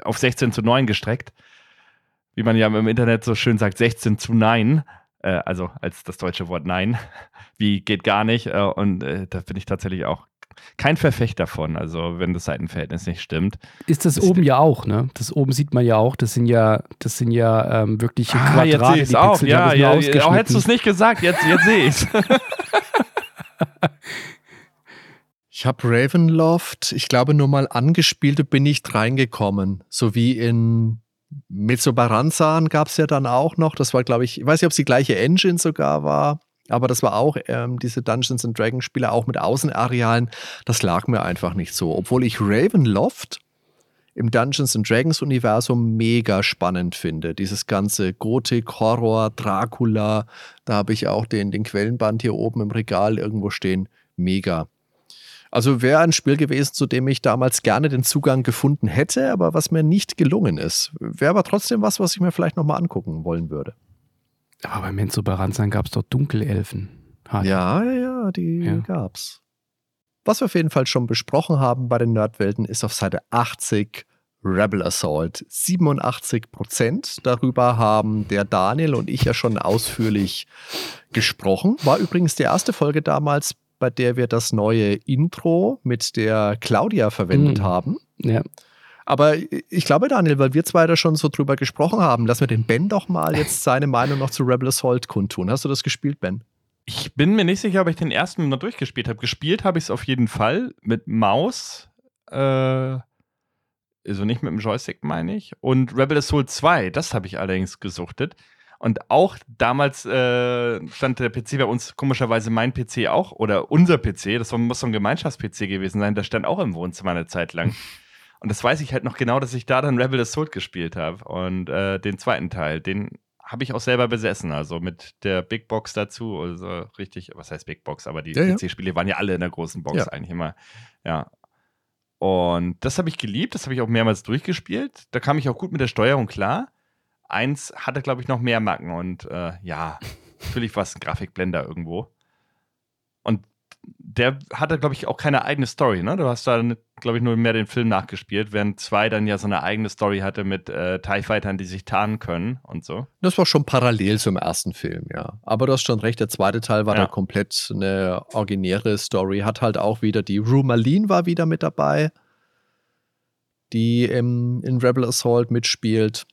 C: auf 16 zu 9 gestreckt. Wie man ja im Internet so schön sagt, 16 zu 9. Äh, also als das deutsche Wort Nein. Wie geht gar nicht. Äh, und äh, da bin ich tatsächlich auch kein Verfechter davon, also wenn das Seitenverhältnis nicht stimmt.
B: Ist das, das oben ja auch, ne? Das oben sieht man ja auch, das sind ja, das sind ja ähm, wirklich ah, Quadrate,
C: jetzt sehe ich auch, ja, ja, ja auch hättest du es nicht gesagt, jetzt, jetzt sehe ich es.
A: Ich habe Ravenloft, ich glaube, nur mal angespielt und bin nicht reingekommen. So wie in Metsobaranzan gab es ja dann auch noch. Das war, glaube ich, ich weiß nicht, ob es die gleiche Engine sogar war, aber das war auch ähm, diese Dungeons and Dragons Spiele, auch mit Außenarealen. Das lag mir einfach nicht so. Obwohl ich Ravenloft im Dungeons and Dragons Universum mega spannend finde. Dieses ganze Gothic, Horror, Dracula, da habe ich auch den, den Quellenband hier oben im Regal irgendwo stehen. Mega. Also wäre ein Spiel gewesen, zu dem ich damals gerne den Zugang gefunden hätte, aber was mir nicht gelungen ist. Wäre aber trotzdem was, was ich mir vielleicht nochmal angucken wollen würde.
B: Aber bei Menzo Baranzan gab es doch Dunkelelfen.
A: Ja, ja, ja, die ja. gab's. Was wir auf jeden Fall schon besprochen haben bei den Nerdwelten ist auf Seite 80 Rebel Assault. 87 Prozent. Darüber haben der Daniel und ich ja schon ausführlich gesprochen. War übrigens die erste Folge damals, bei der wir das neue Intro mit der Claudia verwendet mhm. haben.
B: Ja.
A: Aber ich glaube, Daniel, weil wir zwei da schon so drüber gesprochen haben, lass mir den Ben doch mal jetzt seine Meinung noch zu Rebel Assault kundtun. Hast du das gespielt, Ben?
C: Ich bin mir nicht sicher, ob ich den ersten noch durchgespielt habe. Gespielt habe ich es auf jeden Fall mit Maus. Äh, also nicht mit dem Joystick, meine ich. Und Rebel Assault 2, das habe ich allerdings gesuchtet. Und auch damals äh, stand der PC bei uns, komischerweise mein PC auch, oder unser PC, das muss so ein Gemeinschafts-PC gewesen sein, der stand auch im Wohnzimmer eine Zeit lang. Und das weiß ich halt noch genau, dass ich da dann Rebel Assault gespielt habe. Und äh, den zweiten Teil, den habe ich auch selber besessen, also mit der Big Box dazu. Also richtig, was heißt Big Box? Aber die ja, PC-Spiele waren ja alle in der großen Box ja. eigentlich immer. Ja. Und das habe ich geliebt, das habe ich auch mehrmals durchgespielt. Da kam ich auch gut mit der Steuerung klar. Eins hatte, glaube ich, noch mehr Macken und äh, ja, natürlich war es ein Grafikblender irgendwo. Der hatte, glaube ich, auch keine eigene Story, ne? Du hast da glaube ich, nur mehr den Film nachgespielt, während zwei dann ja so eine eigene Story hatte mit äh, TIE Fightern, die sich tarnen können und so.
A: Das war schon parallel zum ersten Film, ja. Aber du hast schon recht, der zweite Teil war ja. da komplett eine originäre Story. Hat halt auch wieder die Rue Marlene war wieder mit dabei, die im, in Rebel Assault mitspielt.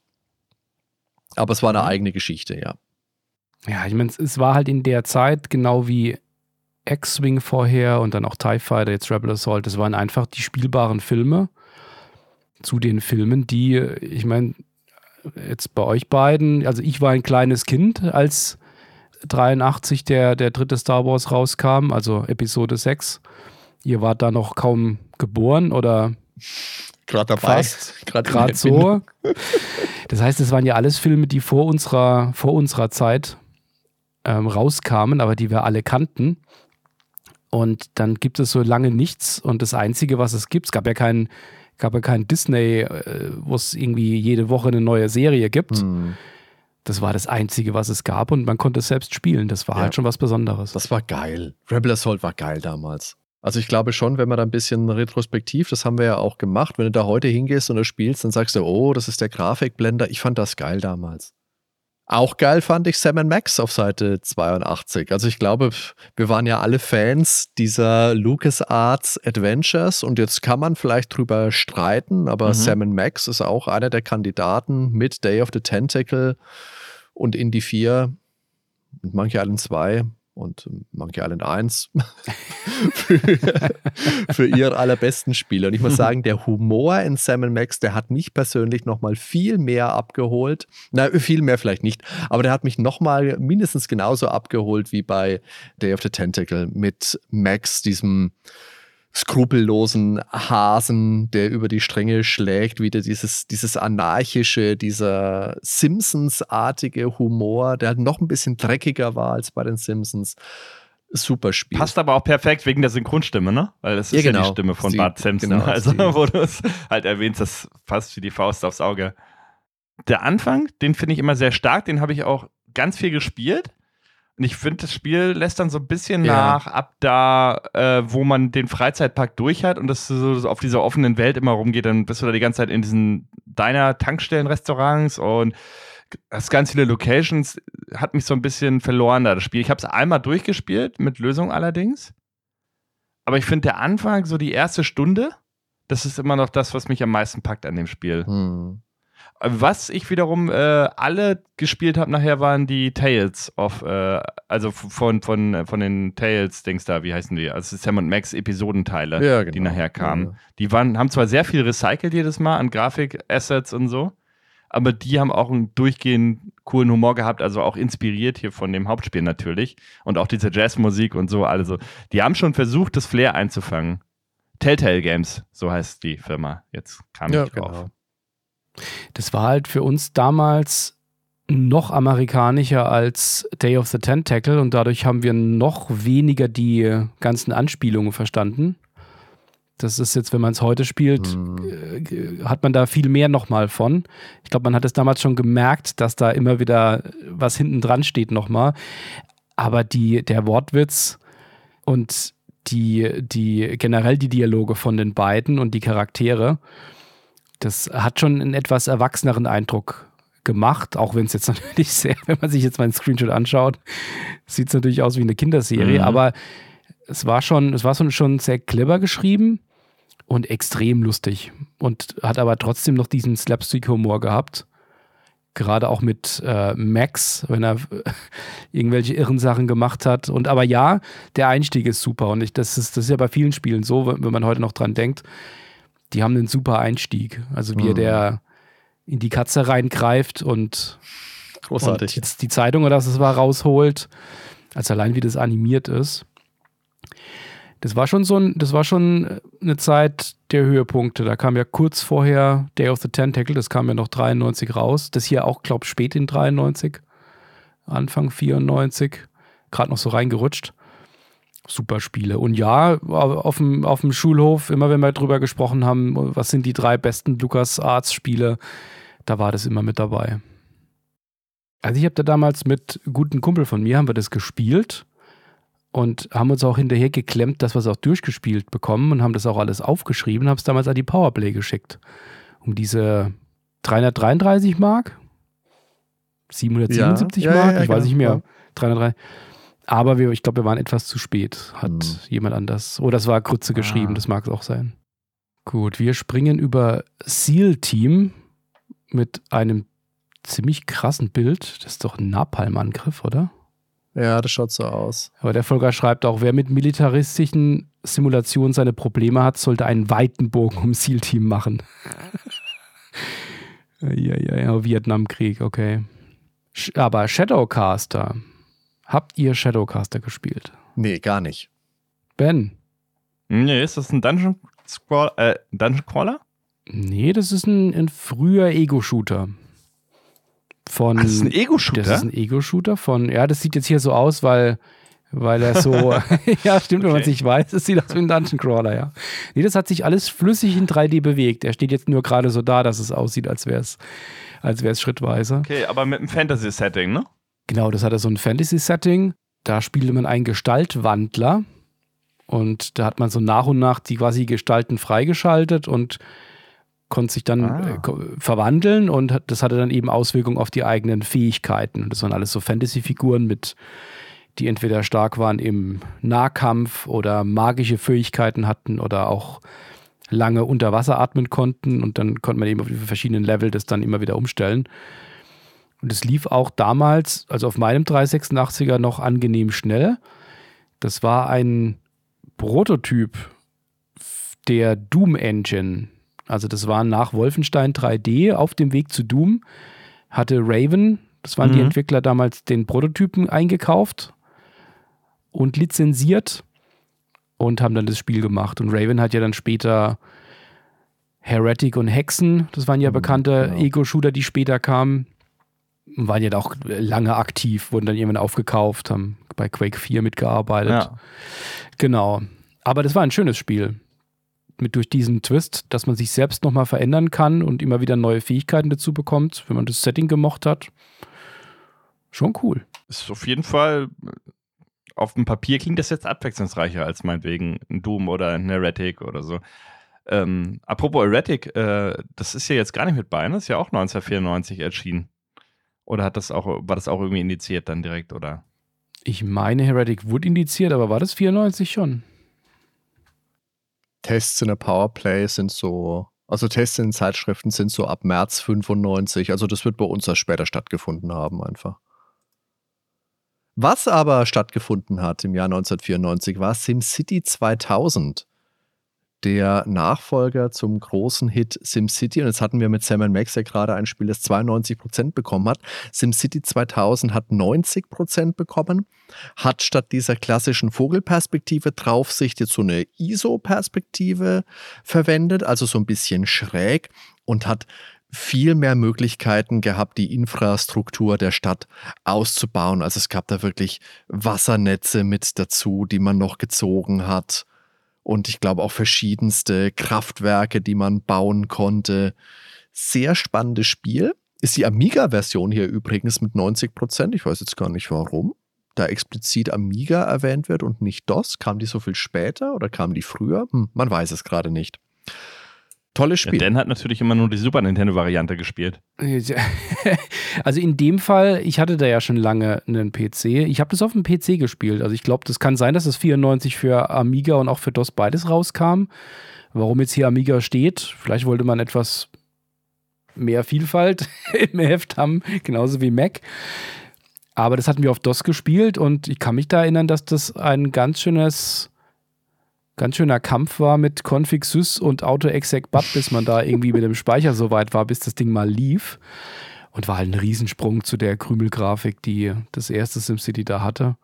A: Aber es war eine mhm. eigene Geschichte, ja.
B: Ja, ich meine, es war halt in der Zeit genau wie X-Wing vorher und dann auch TIE Fighter, jetzt Rebel Assault. Das waren einfach die spielbaren Filme zu den Filmen, die, ich meine, jetzt bei euch beiden, also ich war ein kleines Kind, als 83 der, der dritte Star Wars rauskam, also Episode 6. Ihr wart da noch kaum geboren oder
A: gerade dabei.
B: Gerade so. Das heißt, es waren ja alles Filme, die vor unserer, vor unserer Zeit ähm, rauskamen, aber die wir alle kannten. Und dann gibt es so lange nichts. Und das Einzige, was es gibt, es gab ja kein, gab ja kein Disney, äh, wo es irgendwie jede Woche eine neue Serie gibt. Mhm. Das war das Einzige, was es gab und man konnte es selbst spielen. Das war ja. halt schon was Besonderes.
A: Das war geil. Rebel Assault war geil damals. Also ich glaube schon, wenn man da ein bisschen retrospektiv, das haben wir ja auch gemacht, wenn du da heute hingehst und das spielst, dann sagst du, oh, das ist der Grafikblender. Ich fand das geil damals. Auch geil fand ich Sam Max auf Seite 82. Also ich glaube, wir waren ja alle Fans dieser LucasArts Adventures und jetzt kann man vielleicht drüber streiten, aber mhm. Sam Max ist auch einer der Kandidaten mit Day of the Tentacle und Indie 4 und Monkey Island 2 und Monkey Island 1 für, für ihre allerbesten Spiele. Und ich muss sagen, der Humor in Sam Max, der hat mich persönlich nochmal viel mehr abgeholt. Na, viel mehr vielleicht nicht, aber der hat mich nochmal mindestens genauso abgeholt wie bei Day of the Tentacle mit Max, diesem skrupellosen Hasen, der über die Stränge schlägt, wieder dieses, dieses anarchische, dieser Simpsons-artige Humor, der halt noch ein bisschen dreckiger war als bei den Simpsons. Super Spiel.
C: Passt aber auch perfekt wegen der Synchronstimme, ne? Weil das ist ja, genau. ja die Stimme von die, Bart Simpson. Genau, also, die. wo du es halt erwähnst, das passt wie die Faust aufs Auge. Der Anfang, den finde ich immer sehr stark, den habe ich auch ganz viel gespielt. Und ich finde, das Spiel lässt dann so ein bisschen ja. nach, ab da, äh, wo man den Freizeitpark durch hat und das so, so, auf dieser offenen Welt immer rumgeht, dann bist du da die ganze Zeit in diesen deiner Tankstellen-Restaurants und hast ganz viele Locations, hat mich so ein bisschen verloren da, das Spiel. Ich habe es einmal durchgespielt, mit Lösung allerdings. Aber ich finde, der Anfang, so die erste Stunde, das ist immer noch das, was mich am meisten packt an dem Spiel. Hm. Was ich wiederum äh, alle gespielt habe nachher waren die Tales of, äh, also von, von, von den Tales-Dings da, wie heißen die? Also Sam und Max Episodenteile, ja, genau. die nachher kamen. Ja. Die waren, haben zwar sehr viel recycelt jedes Mal an Grafik-Assets und so, aber die haben auch einen durchgehend coolen Humor gehabt, also auch inspiriert hier von dem Hauptspiel natürlich. Und auch diese Jazzmusik und so, also die haben schon versucht, das Flair einzufangen. Telltale Games, so heißt die Firma. Jetzt kam ja, ich drauf. Genau.
B: Das war halt für uns damals noch amerikanischer als Day of the Tentacle und dadurch haben wir noch weniger die ganzen Anspielungen verstanden. Das ist jetzt, wenn man es heute spielt, mhm. hat man da viel mehr nochmal von. Ich glaube, man hat es damals schon gemerkt, dass da immer wieder was hinten dran steht nochmal. Aber die, der Wortwitz und die, die generell die Dialoge von den beiden und die Charaktere, das hat schon einen etwas erwachseneren Eindruck gemacht, auch wenn es jetzt natürlich sehr, wenn man sich jetzt mal einen Screenshot anschaut, sieht es natürlich aus wie eine Kinderserie, mhm. aber es war schon, es war schon sehr clever geschrieben und extrem lustig und hat aber trotzdem noch diesen Slapstick-Humor gehabt. Gerade auch mit äh, Max, wenn er irgendwelche irren Sachen gemacht hat. Und aber ja, der Einstieg ist super. Und ich, das, ist, das ist ja bei vielen Spielen so, wenn man heute noch dran denkt die haben einen super Einstieg. Also wie mhm. der in die Katze reingreift und,
A: Großartig.
B: und die Zeitung oder das war rausholt. Also allein wie das animiert ist. Das war schon so ein, das war schon eine Zeit der Höhepunkte. Da kam ja kurz vorher Day of the Tentacle, das kam ja noch 93 raus. Das hier auch, glaube ich, spät in 93, Anfang 94, gerade noch so reingerutscht super Spiele. Und ja, auf dem, auf dem Schulhof, immer wenn wir drüber gesprochen haben, was sind die drei besten LucasArts-Spiele, da war das immer mit dabei. Also ich habe da damals mit guten Kumpel von mir, haben wir das gespielt. und haben uns auch hinterher geklemmt, dass wir es auch durchgespielt bekommen und haben das auch alles aufgeschrieben, haben es damals an die Powerplay geschickt. Um diese 333 Mark, 777
A: Ja, ja,
B: Mark,
A: ja,
B: ich weiß
A: genau.
B: nicht mehr,
A: Ja.
B: 303. Aber wir, ich glaube, wir waren etwas zu spät, hat
A: Hm.
B: jemand anders. Oder das war Krütze geschrieben,
C: Ah.
B: das mag es auch sein. Gut, wir springen über SEAL-Team mit einem ziemlich krassen Bild. Das ist doch ein Napalm-Angriff, oder?
A: Ja, das schaut so aus.
B: Aber der Volker schreibt auch, wer mit militaristischen Simulationen seine Probleme hat, sollte einen weiten Bogen um SEAL-Team machen. ja, ja, ja, Vietnamkrieg, okay. Aber Shadowcaster. Habt ihr Shadowcaster gespielt?
A: Nee, gar nicht.
B: Ben?
C: Nee, ist das ein Dungeon, Scroll, äh, Dungeon Crawler?
B: Nee, das ist ein, ein früher Ego-Shooter. Von.
C: Ach, das ist ein Ego-Shooter?
B: Das ist ein Ego-Shooter von, ja, das sieht jetzt hier so aus, weil, weil er so, ja, stimmt, wenn man es
C: Okay.
B: nicht weiß, es sieht aus wie ein Dungeon Crawler, ja. Nee, das hat sich alles flüssig in 3D bewegt. Er steht jetzt nur gerade so da, dass es aussieht, als wäre es als wär's schrittweise.
C: Okay, aber mit einem Fantasy-Setting, ne?
B: Genau, das hatte so ein Fantasy-Setting. Da spielte man einen Gestaltwandler und da hat man so nach und nach die quasi Gestalten freigeschaltet und konnte sich dann
C: Ah.
B: äh, verwandeln und das hatte dann eben Auswirkungen auf die eigenen Fähigkeiten. Und das waren alles so Fantasy-Figuren mit, die entweder stark waren im Nahkampf oder magische Fähigkeiten hatten oder auch lange unter Wasser atmen konnten und dann konnte man eben auf die verschiedenen Level das dann immer wieder umstellen. Und es lief auch damals, also auf meinem 386er, noch angenehm schnell. Das war ein Prototyp der Doom Engine. Also das war nach Wolfenstein 3D auf dem Weg zu Doom. Hatte Raven, das waren die
C: Mhm.
B: Entwickler damals, den Prototypen eingekauft und lizenziert und haben dann das Spiel gemacht. Und Raven hat ja dann später Heretic und Hexen, das waren ja
A: Mhm,
B: bekannte
A: genau.
B: Ego-Shooter, die später kamen, waren ja auch lange aktiv, wurden dann irgendwann aufgekauft, haben bei Quake 4 mitgearbeitet.
C: Ja.
B: Genau. Aber das war ein schönes Spiel. Mit durch diesen Twist, dass man sich selbst nochmal verändern kann und immer wieder neue Fähigkeiten dazu bekommt, wenn man das Setting gemocht hat. Schon cool.
C: Ist auf jeden Fall, auf dem Papier klingt das jetzt abwechslungsreicher als meinetwegen ein Doom oder ein Heretic oder so. Ähm, apropos Heretic, äh, das ist ja jetzt gar nicht mit bei, ne? Das ist ja auch 1994 erschienen. Oder hat das auch, war das auch irgendwie indiziert dann direkt, oder?
B: Ich meine, Heretic wurde indiziert, aber war das 94 schon?
A: Tests in der Powerplay sind so, also Tests in Zeitschriften sind so ab März 95. Also das wird bei uns erst später stattgefunden haben einfach. Was aber stattgefunden hat im Jahr 1994 war SimCity 2000. Der Nachfolger zum großen Hit SimCity. Und jetzt hatten wir mit Sam Max ja gerade ein Spiel, das 92% bekommen hat. SimCity 2000 hat 90% bekommen hat statt dieser klassischen Vogelperspektive Draufsicht jetzt so eine ISO-Perspektive verwendet, also so ein bisschen schräg und hat viel mehr Möglichkeiten gehabt, die Infrastruktur der Stadt auszubauen. Also es gab da wirklich Wassernetze mit dazu, die man noch gezogen hat. Und ich glaube auch verschiedenste Kraftwerke, die man bauen konnte. Sehr spannendes Spiel. Ist die Amiga-Version hier übrigens mit 90 Prozent. Ich weiß jetzt gar nicht warum da explizit Amiga erwähnt wird und nicht DOS? Kam die so viel später oder kam die früher? Hm, man weiß es gerade nicht. Tolles
C: Ja,
A: Spiel.
C: Dan hat natürlich immer nur die Super Nintendo-Variante gespielt.
B: Also in dem Fall, ich hatte da ja schon lange einen PC. Ich habe das auf dem PC gespielt. Also ich glaube, das kann sein, dass das 94 für Amiga und auch für DOS beides rauskam. Warum jetzt hier Amiga steht, vielleicht wollte man etwas mehr Vielfalt im Heft haben, genauso wie Mac. Aber das hatten wir auf DOS gespielt und ich kann mich da erinnern, dass das ein ganz schönes, ganz schöner Kampf war mit Config Sys und Auto-Exec Bub, bis man da irgendwie mit dem Speicher so weit war, bis das Ding mal lief. Und war halt ein Riesensprung zu der Krümelgrafik, die das erste SimCity da hatte.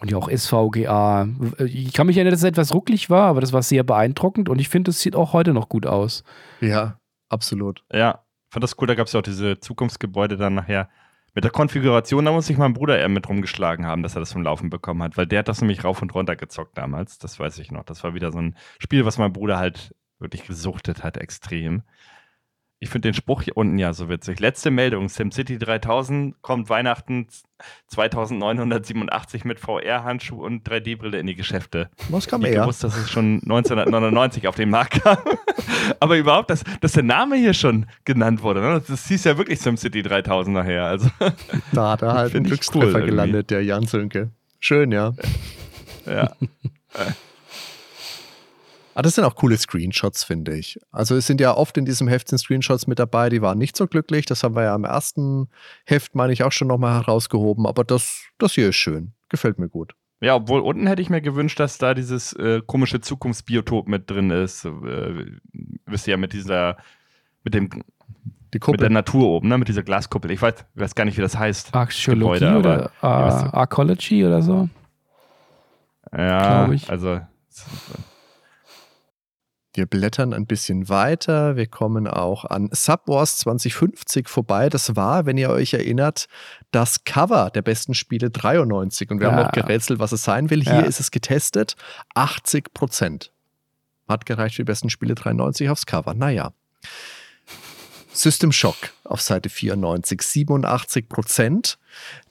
B: Und ja auch SVGA. Ich kann mich erinnern, dass es etwas rucklig war, aber das war sehr beeindruckend und ich finde, es sieht auch heute noch gut aus.
A: Ja, absolut.
C: Ja, fand das cool. Da gab es ja auch diese Zukunftsgebäude dann nachher. Mit der Konfiguration, da muss sich mein Bruder eher mit rumgeschlagen haben, dass er das zum Laufen bekommen hat, weil der hat das nämlich rauf und runter gezockt damals. Das weiß ich noch. Das war wieder so ein Spiel, was mein Bruder halt wirklich gesuchtet hat, extrem. Ich finde den Spruch hier unten ja so witzig. Letzte Meldung: SimCity 3000 kommt Weihnachten 2987 mit VR-Handschuh und 3D-Brille in die Geschäfte.
A: Was kam
C: ich
A: eher?
C: gewusst, dass es schon 1999 auf den Markt kam. Aber überhaupt, dass, dass der Name hier schon genannt wurde. Ne? Das hieß ja wirklich SimCity 3000 nachher. Also,
A: Da hat er halt einen
C: ich
A: Glückstreffer
C: cool
A: gelandet, der Jan Sönke. Schön, ja.
C: ja.
A: Ah, das sind auch coole Screenshots, finde ich. Also es sind ja oft in diesem Heft sind Screenshots mit dabei, die waren nicht so glücklich. Das haben wir ja im ersten Heft, meine ich, auch schon nochmal herausgehoben. Aber das, das hier ist schön. Gefällt mir gut.
C: Ja, obwohl unten hätte ich mir gewünscht, dass da dieses äh, komische Zukunftsbiotop mit drin ist. Äh, wisst ihr ja, mit dieser, mit dem,
A: Die
C: mit der. Natur oben, ne? mit dieser Glaskuppel. Ich weiß, ich weiß gar nicht, wie das heißt.
B: Archäologie
C: Gebäude,
B: oder
C: aber- was-
B: äh, Arcology oder so.
C: Ja, also.
A: Wir blättern ein bisschen weiter. Wir kommen auch an Subwars 2050 vorbei. Das war, wenn ihr euch erinnert, das Cover der besten Spiele 93. Und wir haben
B: Ja.
A: auch gerätselt, was es sein will. Hier
B: Ja.
A: ist es getestet. 80 Prozent. Hat gereicht für die besten Spiele 93 aufs Cover. Naja. System Shock auf Seite 94, 87 Prozent.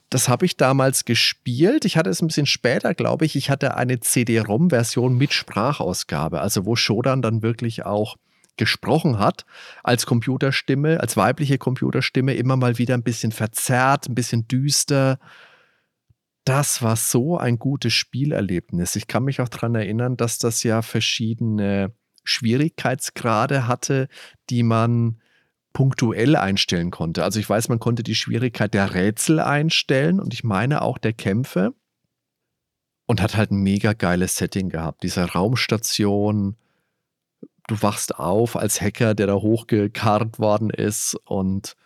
A: Das habe ich damals gespielt. Ich hatte es ein bisschen später, glaube ich. Ich hatte eine CD-ROM-Version mit Sprachausgabe, also wo Shodan dann wirklich auch gesprochen hat, als Computerstimme, als weibliche Computerstimme, immer mal wieder ein bisschen verzerrt, ein bisschen düster. Das war so ein gutes Spielerlebnis. Ich kann mich auch daran erinnern, dass das ja verschiedene Schwierigkeitsgrade hatte, die man punktuell einstellen konnte. Also ich weiß, man konnte die Schwierigkeit der Rätsel einstellen und ich meine auch der Kämpfe und hat halt ein mega geiles Setting gehabt. Diese Raumstation, du wachst auf als Hacker, der da hochgekarrt worden ist und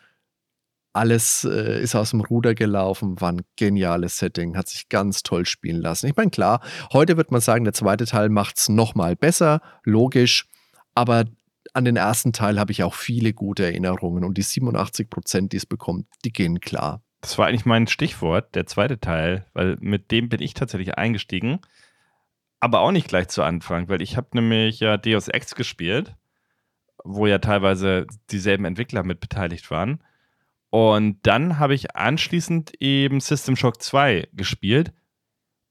A: alles äh, ist aus dem Ruder gelaufen, war ein geniales Setting, hat sich ganz toll spielen lassen. Ich meine, klar, heute wird man sagen, der zweite Teil macht es nochmal besser, logisch, aber an den ersten Teil habe ich auch viele gute Erinnerungen und die 87 Prozent, die es bekommt, die gehen klar.
C: Das war eigentlich mein Stichwort, der zweite Teil, weil mit dem bin ich tatsächlich eingestiegen. Aber auch nicht gleich zu Anfang, weil ich habe nämlich ja Deus Ex gespielt, wo ja teilweise dieselben Entwickler mit beteiligt waren. Und dann habe ich anschließend eben System Shock 2 gespielt.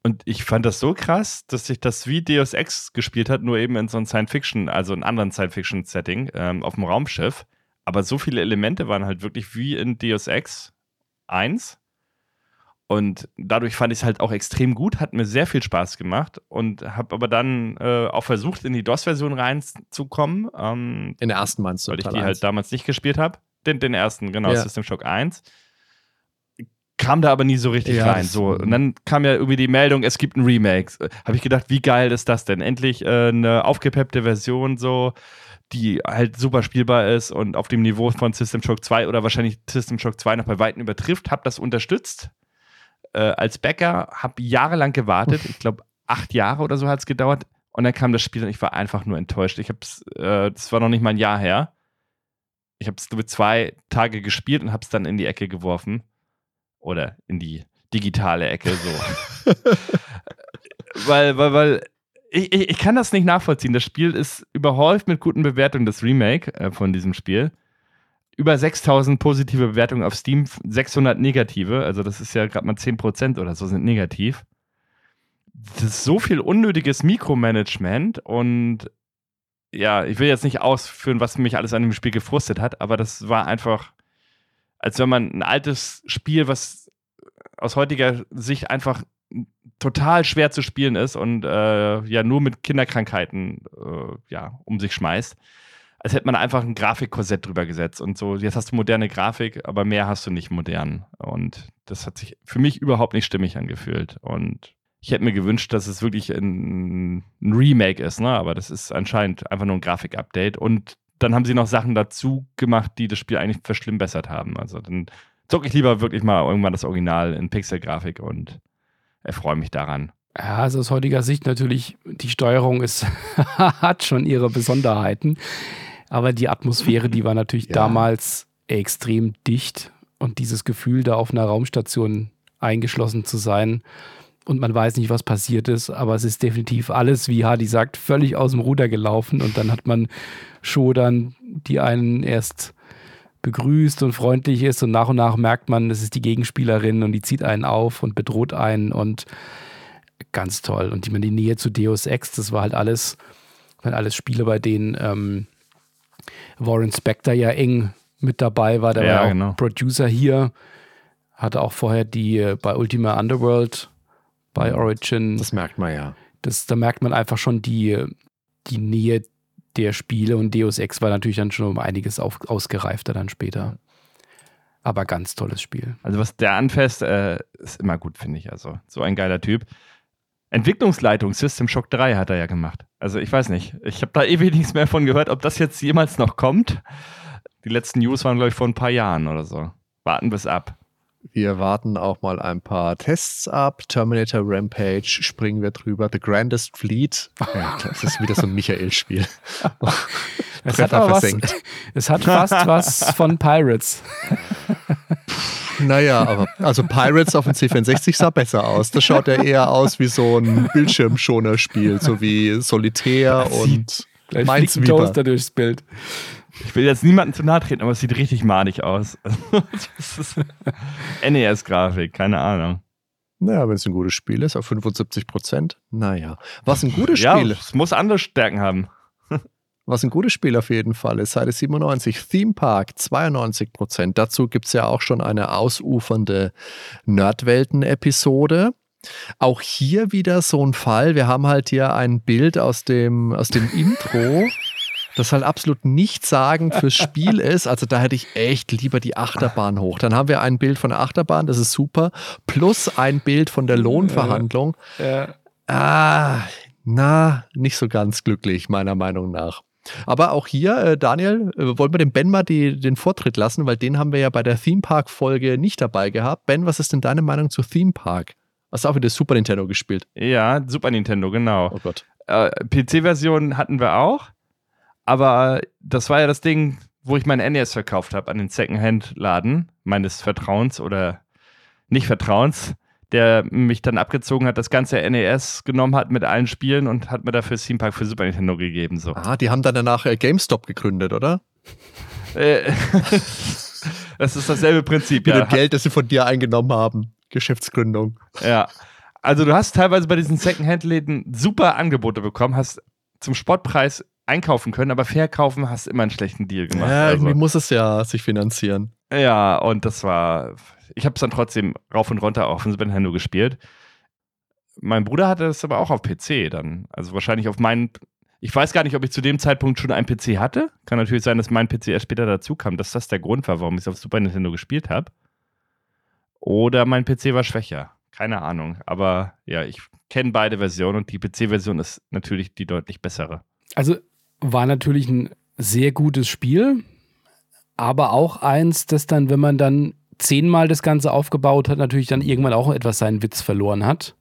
C: Und ich fand das so krass, dass sich das wie Deus Ex gespielt hat, nur eben in so einem Science-Fiction, also in anderen Science-Fiction-Setting ähm, auf dem Raumschiff. Aber so viele Elemente waren halt wirklich wie in Deus Ex 1. Und dadurch fand ich es halt auch extrem gut, hat mir sehr viel Spaß gemacht und habe aber dann äh, auch versucht, in die DOS-Version reinzukommen, ähm,
A: In der ersten meinst du?
C: weil ich die
A: eins.
C: halt damals nicht gespielt habe. Den, den ersten, genau,
A: Ja.
C: System Shock 1. Kam da aber nie so richtig
A: Ja,
C: rein. So. Und dann kam ja irgendwie die Meldung, es gibt ein Remake. Habe ich gedacht, wie geil ist das denn? Endlich äh, eine aufgepeppte Version, so, die halt super spielbar ist und auf dem Niveau von System Shock 2 oder wahrscheinlich System Shock 2 noch bei Weitem übertrifft. Habe das unterstützt. Äh, als Bäcker, habe jahrelang gewartet. Ich glaube, acht Jahre oder so hat es gedauert. Und dann kam das Spiel und ich war einfach nur enttäuscht. Ich habe es, äh, das war noch nicht mal ein Jahr her. Ich habe es nur zwei Tage gespielt und habe es dann in die Ecke geworfen. Oder in die digitale Ecke, so. weil, weil, weil ich, ich, ich kann das nicht nachvollziehen. Das Spiel ist überhäuft mit guten Bewertungen, das Remake äh, von diesem Spiel. Über 6000 positive Bewertungen auf Steam, 600 negative. Also, das ist ja gerade mal 10% oder so sind negativ. Das ist so viel unnötiges Mikromanagement und ja, ich will jetzt nicht ausführen, was mich alles an dem Spiel gefrustet hat, aber das war einfach, als wenn man ein altes Spiel, was aus heutiger Sicht einfach total schwer zu spielen ist und äh, ja nur mit Kinderkrankheiten äh, ja, um sich schmeißt, als hätte man einfach ein Grafikkorsett drüber gesetzt und so, jetzt hast du moderne Grafik, aber mehr hast du nicht modern. Und das hat sich für mich überhaupt nicht stimmig angefühlt. Und ich hätte mir gewünscht, dass es wirklich ein, ein Remake ist, ne? aber das ist anscheinend einfach nur ein Grafik-Update. Und dann haben sie noch Sachen dazu gemacht, die das Spiel eigentlich verschlimmbessert haben. Also dann zocke ich lieber wirklich mal irgendwann das Original in Pixel-Grafik und erfreue mich daran.
B: Ja, also aus heutiger Sicht natürlich, die Steuerung ist, hat schon ihre Besonderheiten. Aber die Atmosphäre, die war natürlich
A: Ja.
B: damals extrem dicht. Und dieses Gefühl, da auf einer Raumstation eingeschlossen zu sein und man weiß nicht, was passiert ist, aber es ist definitiv alles, wie Hardy sagt, völlig aus dem Ruder gelaufen. Und dann hat man Shodan, die einen erst begrüßt und freundlich ist und nach und nach merkt man, das ist die Gegenspielerin und die zieht einen auf und bedroht einen und ganz toll. Und die, die Nähe zu Deus Ex, das war halt alles, waren alles Spiele, bei denen ähm, Warren Spector ja eng mit dabei war. Der
C: Ja,
B: war auch
C: genau.
B: Producer hier, hatte auch vorher die äh, bei Ultima Underworld, bei Origin.
A: Das merkt man ja.
B: Das, da merkt man einfach schon die, die Nähe der Spiele und Deus Ex war natürlich dann schon um einiges auf, ausgereifter dann später. Aber ganz tolles Spiel.
C: Also was der anfasst, äh, ist immer gut, finde ich. Also so ein geiler Typ. Entwicklungsleitung System Shock 3 hat er ja gemacht. Also ich weiß nicht. Ich habe da ewig nichts mehr von gehört, ob das jetzt jemals noch kommt. Die letzten News waren, glaube ich, vor ein paar Jahren oder so. Warten bis ab.
A: Wir warten auch mal ein paar Tests ab. Terminator Rampage springen wir drüber. The Grandest Fleet. Ja, das ist wieder so ein Michael-Spiel.
B: Es hat, was, es hat fast was von Pirates.
A: Naja, aber also Pirates auf dem C64 sah besser aus. Das schaut ja eher aus wie so ein Bildschirmschoner-Spiel, so wie Solitär und Minesweeper.
B: Toaster durchs Bild.
C: Ich will jetzt niemandem zu nahe treten, aber es sieht richtig madig aus. NES-Grafik, keine Ahnung.
A: Naja, wenn es ein gutes Spiel ist, auf 75 Prozent, naja. Was ein gutes
C: Ja,
A: Spiel
C: es muss andere Stärken haben.
A: Was ein gutes Spiel auf jeden Fall ist, Seite 97, Theme Park 92 Prozent. Dazu gibt es ja auch schon eine ausufernde Nerdwelten-Episode. Auch hier wieder so ein Fall. Wir haben halt hier ein Bild aus dem, aus dem Intro, das halt absolut nichtssagend fürs Spiel ist. Also da hätte ich echt lieber die Achterbahn hoch. Dann haben wir ein Bild von der Achterbahn, das ist super, plus ein Bild von der Lohnverhandlung.
B: Ja.
A: Ah, na, nicht so ganz glücklich, meiner Meinung nach. Aber auch hier, äh, Daniel, äh, wollen wir dem Ben mal die, den Vortritt lassen, weil den haben wir ja bei der Theme Park-Folge nicht dabei gehabt. Ben, was ist denn deine Meinung zu Theme Park? Hast du auch wieder Super Nintendo gespielt?
C: Ja, Super Nintendo, genau.
A: Oh Gott.
C: Äh, PC-Version hatten wir auch, aber das war ja das Ding, wo ich mein NES verkauft habe an den Secondhand-Laden meines Vertrauens oder nicht Vertrauens, der mich dann abgezogen hat, das ganze NES genommen hat mit allen Spielen und hat mir dafür Theme Park für Super Nintendo gegeben. So.
A: Ah, die haben dann danach äh, GameStop gegründet, oder?
C: Äh, das ist dasselbe Prinzip.
A: Mit
C: Ja.
A: dem Geld, das sie von dir eingenommen haben. Geschäftsgründung.
C: Ja. Also du hast teilweise bei diesen Secondhand-Läden super Angebote bekommen, hast zum Sportpreis einkaufen können, aber verkaufen hast immer einen schlechten Deal gemacht.
A: Ja,
C: also.
A: irgendwie muss es ja sich finanzieren.
C: Ja, und das war, ich habe es dann trotzdem rauf und runter auf dem Super Nintendo gespielt. Mein Bruder hatte das aber auch auf PC dann. Also wahrscheinlich auf meinen, ich weiß gar nicht, ob ich zu dem Zeitpunkt schon einen PC hatte. Kann natürlich sein, dass mein PC erst später dazu kam, dass das der Grund war, warum ich es auf Super Nintendo gespielt habe. Oder mein PC war schwächer. Keine Ahnung. Aber ja, ich kenne beide Versionen und die PC-Version ist natürlich die deutlich bessere.
B: Also war natürlich ein sehr gutes Spiel, aber auch eins, das dann, wenn man dann zehnmal das Ganze aufgebaut hat, natürlich dann irgendwann auch etwas seinen Witz verloren hat.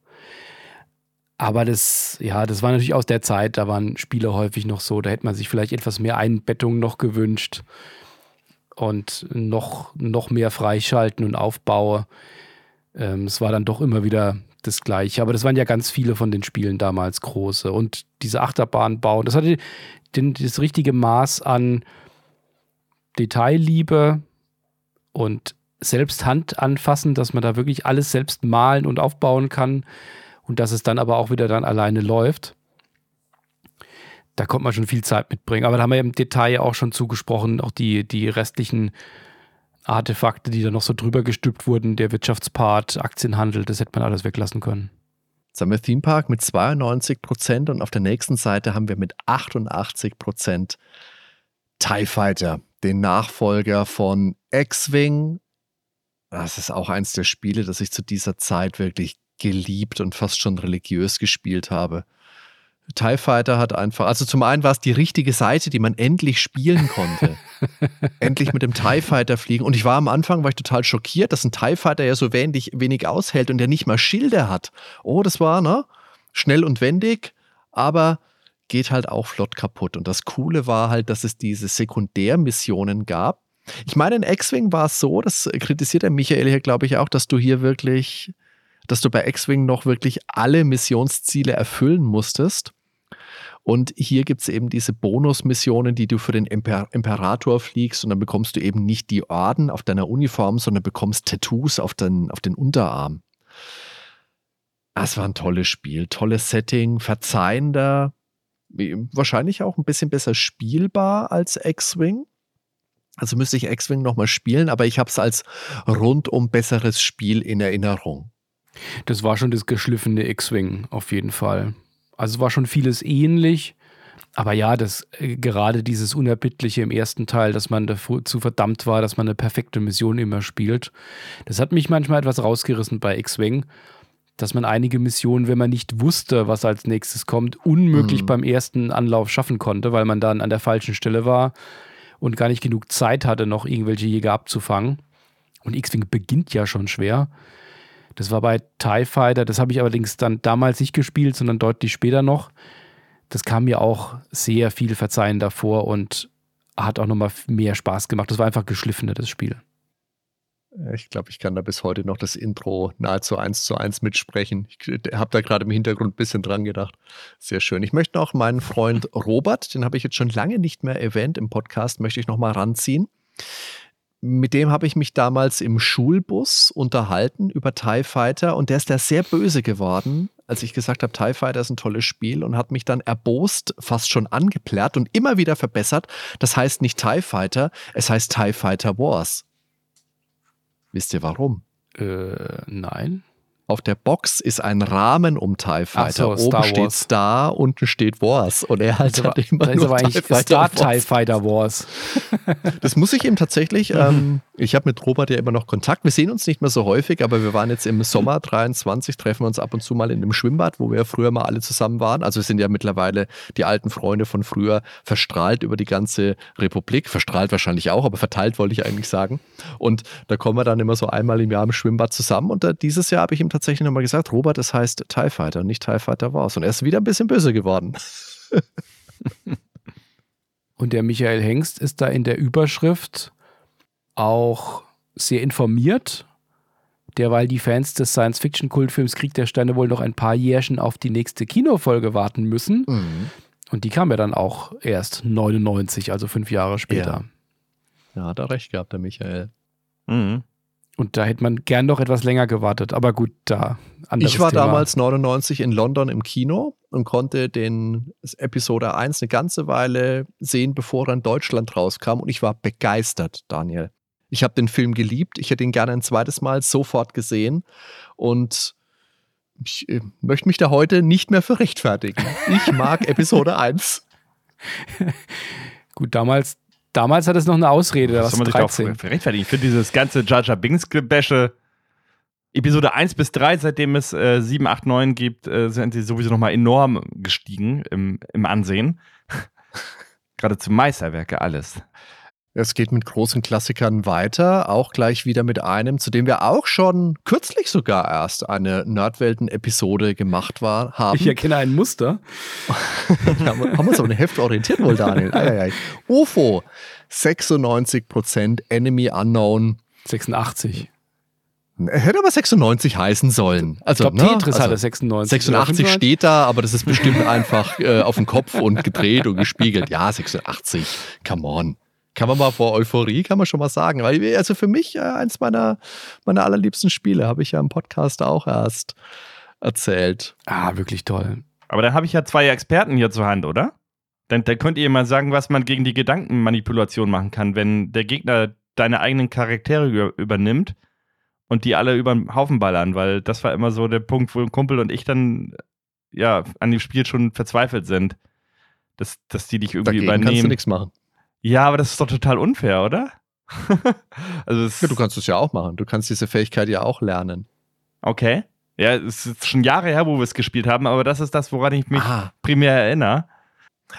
B: Aber das, ja, das war natürlich aus der Zeit, da waren Spiele häufig noch so, da hätte man sich vielleicht etwas mehr Einbettung noch gewünscht und noch, noch mehr Freischalten und Aufbau. Ähm, es war dann doch immer wieder das Gleiche. Aber das waren ja ganz viele von den Spielen damals große. Und diese Achterbahn bauen, das hatte den, das richtige Maß an Detailliebe und selbst Hand anfassen, dass man da wirklich alles selbst malen und aufbauen kann und dass es dann aber auch wieder dann alleine läuft. Da kommt man schon viel Zeit mitbringen. Aber da haben wir im Detail auch schon zugesprochen, auch die, die restlichen Artefakte, die da noch so drüber gestülpt wurden, der Wirtschaftspart, Aktienhandel, das hätte man alles weglassen können.
A: Jetzt haben wir Theme Park mit 92 Prozent und auf der nächsten Seite haben wir mit 88 Prozent TIE Fighter, den Nachfolger von X-Wing. Das ist auch eins der Spiele, das ich zu dieser Zeit wirklich geliebt und fast schon religiös gespielt habe. TIE Fighter hat einfach, also zum einen war es die richtige Seite, die man endlich spielen konnte. endlich mit dem TIE Fighter fliegen. Und ich war am Anfang, war ich total schockiert, dass ein TIE Fighter ja so wenig, wenig aushält und der nicht mal Schilde hat. Oh, das war, ne? Schnell und wendig, aber geht halt auch flott kaputt. Und das Coole war halt, dass es diese Sekundärmissionen gab. Ich meine, in X-Wing war es so, das kritisiert der Michael hier, glaube ich, auch, dass du hier wirklich, dass du bei X-Wing noch wirklich alle Missionsziele erfüllen musstest. Und hier gibt es eben diese Bonusmissionen, die du für den Imper Imperator fliegst und dann bekommst du eben nicht die Orden auf deiner Uniform, sondern bekommst Tattoos auf den, auf den Unterarm. Das war ein tolles Spiel, tolles Setting, verzeihender, wahrscheinlich auch ein bisschen besser spielbar als X-Wing. Also müsste ich X-Wing nochmal spielen, aber ich habe es als rundum besseres Spiel in Erinnerung.
B: Das war schon das geschliffene X-Wing auf jeden Fall. Also war schon vieles ähnlich. Aber ja, das äh, gerade dieses Unerbittliche im ersten Teil, dass man dazu verdammt war, dass man eine perfekte Mission immer spielt, das hat mich manchmal etwas rausgerissen bei X-Wing, dass man einige Missionen, wenn man nicht wusste, was als nächstes kommt, unmöglich mhm. beim ersten Anlauf schaffen konnte, weil man dann an der falschen Stelle war und gar nicht genug Zeit hatte, noch irgendwelche Jäger abzufangen. Und X-Wing beginnt ja schon schwer. Das war bei TIE Fighter, das habe ich allerdings dann damals nicht gespielt, sondern deutlich später noch. Das kam mir auch sehr viel Verzeihen davor und hat auch nochmal mehr Spaß gemacht. Das war einfach geschliffener, das Spiel.
A: Ich glaube, ich kann da bis heute noch das Intro nahezu eins zu eins mitsprechen. Ich habe da gerade im Hintergrund ein bisschen dran gedacht. Sehr schön. Ich möchte noch meinen Freund Robert, den habe ich jetzt schon lange nicht mehr erwähnt im Podcast, möchte ich noch mal ranziehen mit dem habe ich mich damals im Schulbus unterhalten über TIE Fighter und der ist da sehr böse geworden, als ich gesagt habe, TIE Fighter ist ein tolles Spiel und hat mich dann erbost, fast schon angeplärrt und immer wieder verbessert. Das heißt nicht TIE Fighter, es heißt TIE Fighter Wars. Wisst ihr warum?
B: Äh, nein.
A: Auf der Box ist ein Rahmen um TIE Fighter. So, Oben steht Star, unten steht Wars. Und er halt hat immer
B: da ist aber eigentlich TIE Star TIE Fighter Wars.
A: das muss ich ihm tatsächlich, ähm, ich habe mit Robert ja immer noch Kontakt. Wir sehen uns nicht mehr so häufig, aber wir waren jetzt im Sommer 23, treffen uns ab und zu mal in einem Schwimmbad, wo wir früher mal alle zusammen waren. Also wir sind ja mittlerweile die alten Freunde von früher verstrahlt über die ganze Republik. Verstrahlt wahrscheinlich auch, aber verteilt wollte ich eigentlich sagen. Und da kommen wir dann immer so einmal im Jahr im Schwimmbad zusammen. Und da, dieses Jahr habe ich ihm tatsächlich tatsächlich nochmal gesagt, Robert, es heißt TIE Fighter, nicht TIE Fighter Wars. Und er ist wieder ein bisschen böse geworden.
B: Und der Michael Hengst ist da in der Überschrift auch sehr informiert, derweil die Fans des Science-Fiction-Kultfilms Krieg der Sterne wohl noch ein paar Jährchen auf die nächste Kinofolge warten müssen. Mhm. Und die kam ja dann auch erst 99, also fünf Jahre später.
A: Ja, ja hat er recht gehabt, der Michael.
B: Mhm. Und da hätte man gern noch etwas länger gewartet. Aber gut, da.
A: Ich war Thema. damals 99 in London im Kino und konnte den Episode 1 eine ganze Weile sehen, bevor er in Deutschland rauskam. Und ich war begeistert, Daniel. Ich habe den Film geliebt. Ich hätte ihn gerne ein zweites Mal sofort gesehen. Und ich äh, möchte mich da heute nicht mehr für rechtfertigen. Ich mag Episode 1.
B: Gut, damals Damals hat es noch eine Ausrede.
C: Das soll man sich auch rechtfertigen. Ich finde dieses ganze Jar Jar Binks Gebäsche Episode 1 bis 3, seitdem es äh, 7, 8, 9 gibt, äh, sind sie sowieso nochmal enorm gestiegen im, im Ansehen. Gerade zu Meisterwerke alles.
A: Es geht mit großen Klassikern weiter, auch gleich wieder mit einem, zu dem wir auch schon kürzlich sogar erst eine Nerdwelten-Episode gemacht war, haben.
B: Ich erkenne ein Muster.
A: haben wir uns auf ein Heft orientiert wohl, Daniel. Eieiei. UFO, 96% Enemy Unknown.
B: 86.
A: Hätte aber 96 heißen sollen. Also,
B: ich glaube, ne? Tetris also, hatte 96.
A: 86 steht da, aber das ist bestimmt einfach äh, auf dem Kopf und gedreht und gespiegelt. Ja, 86. Come on kann man mal vor Euphorie, kann man schon mal sagen. Weil, also für mich äh, eins meiner, meiner allerliebsten Spiele, habe ich ja im Podcast auch erst erzählt.
B: Ah, wirklich toll.
C: Aber dann habe ich ja zwei Experten hier zur Hand, oder? Dann, dann könnt ihr mal sagen, was man gegen die Gedankenmanipulation machen kann, wenn der Gegner deine eigenen Charaktere übernimmt und die alle über den Haufen ballern, weil das war immer so der Punkt, wo ein Kumpel und ich dann ja an dem Spiel schon verzweifelt sind. Dass, dass die dich irgendwie Dagegen übernehmen. kannst
A: du nichts machen.
C: Ja, aber das ist doch total unfair, oder?
A: also ja, du kannst es ja auch machen. Du kannst diese Fähigkeit ja auch lernen.
C: Okay. Ja, es ist schon Jahre her, wo wir es gespielt haben, aber das ist das, woran ich mich ah. primär erinnere.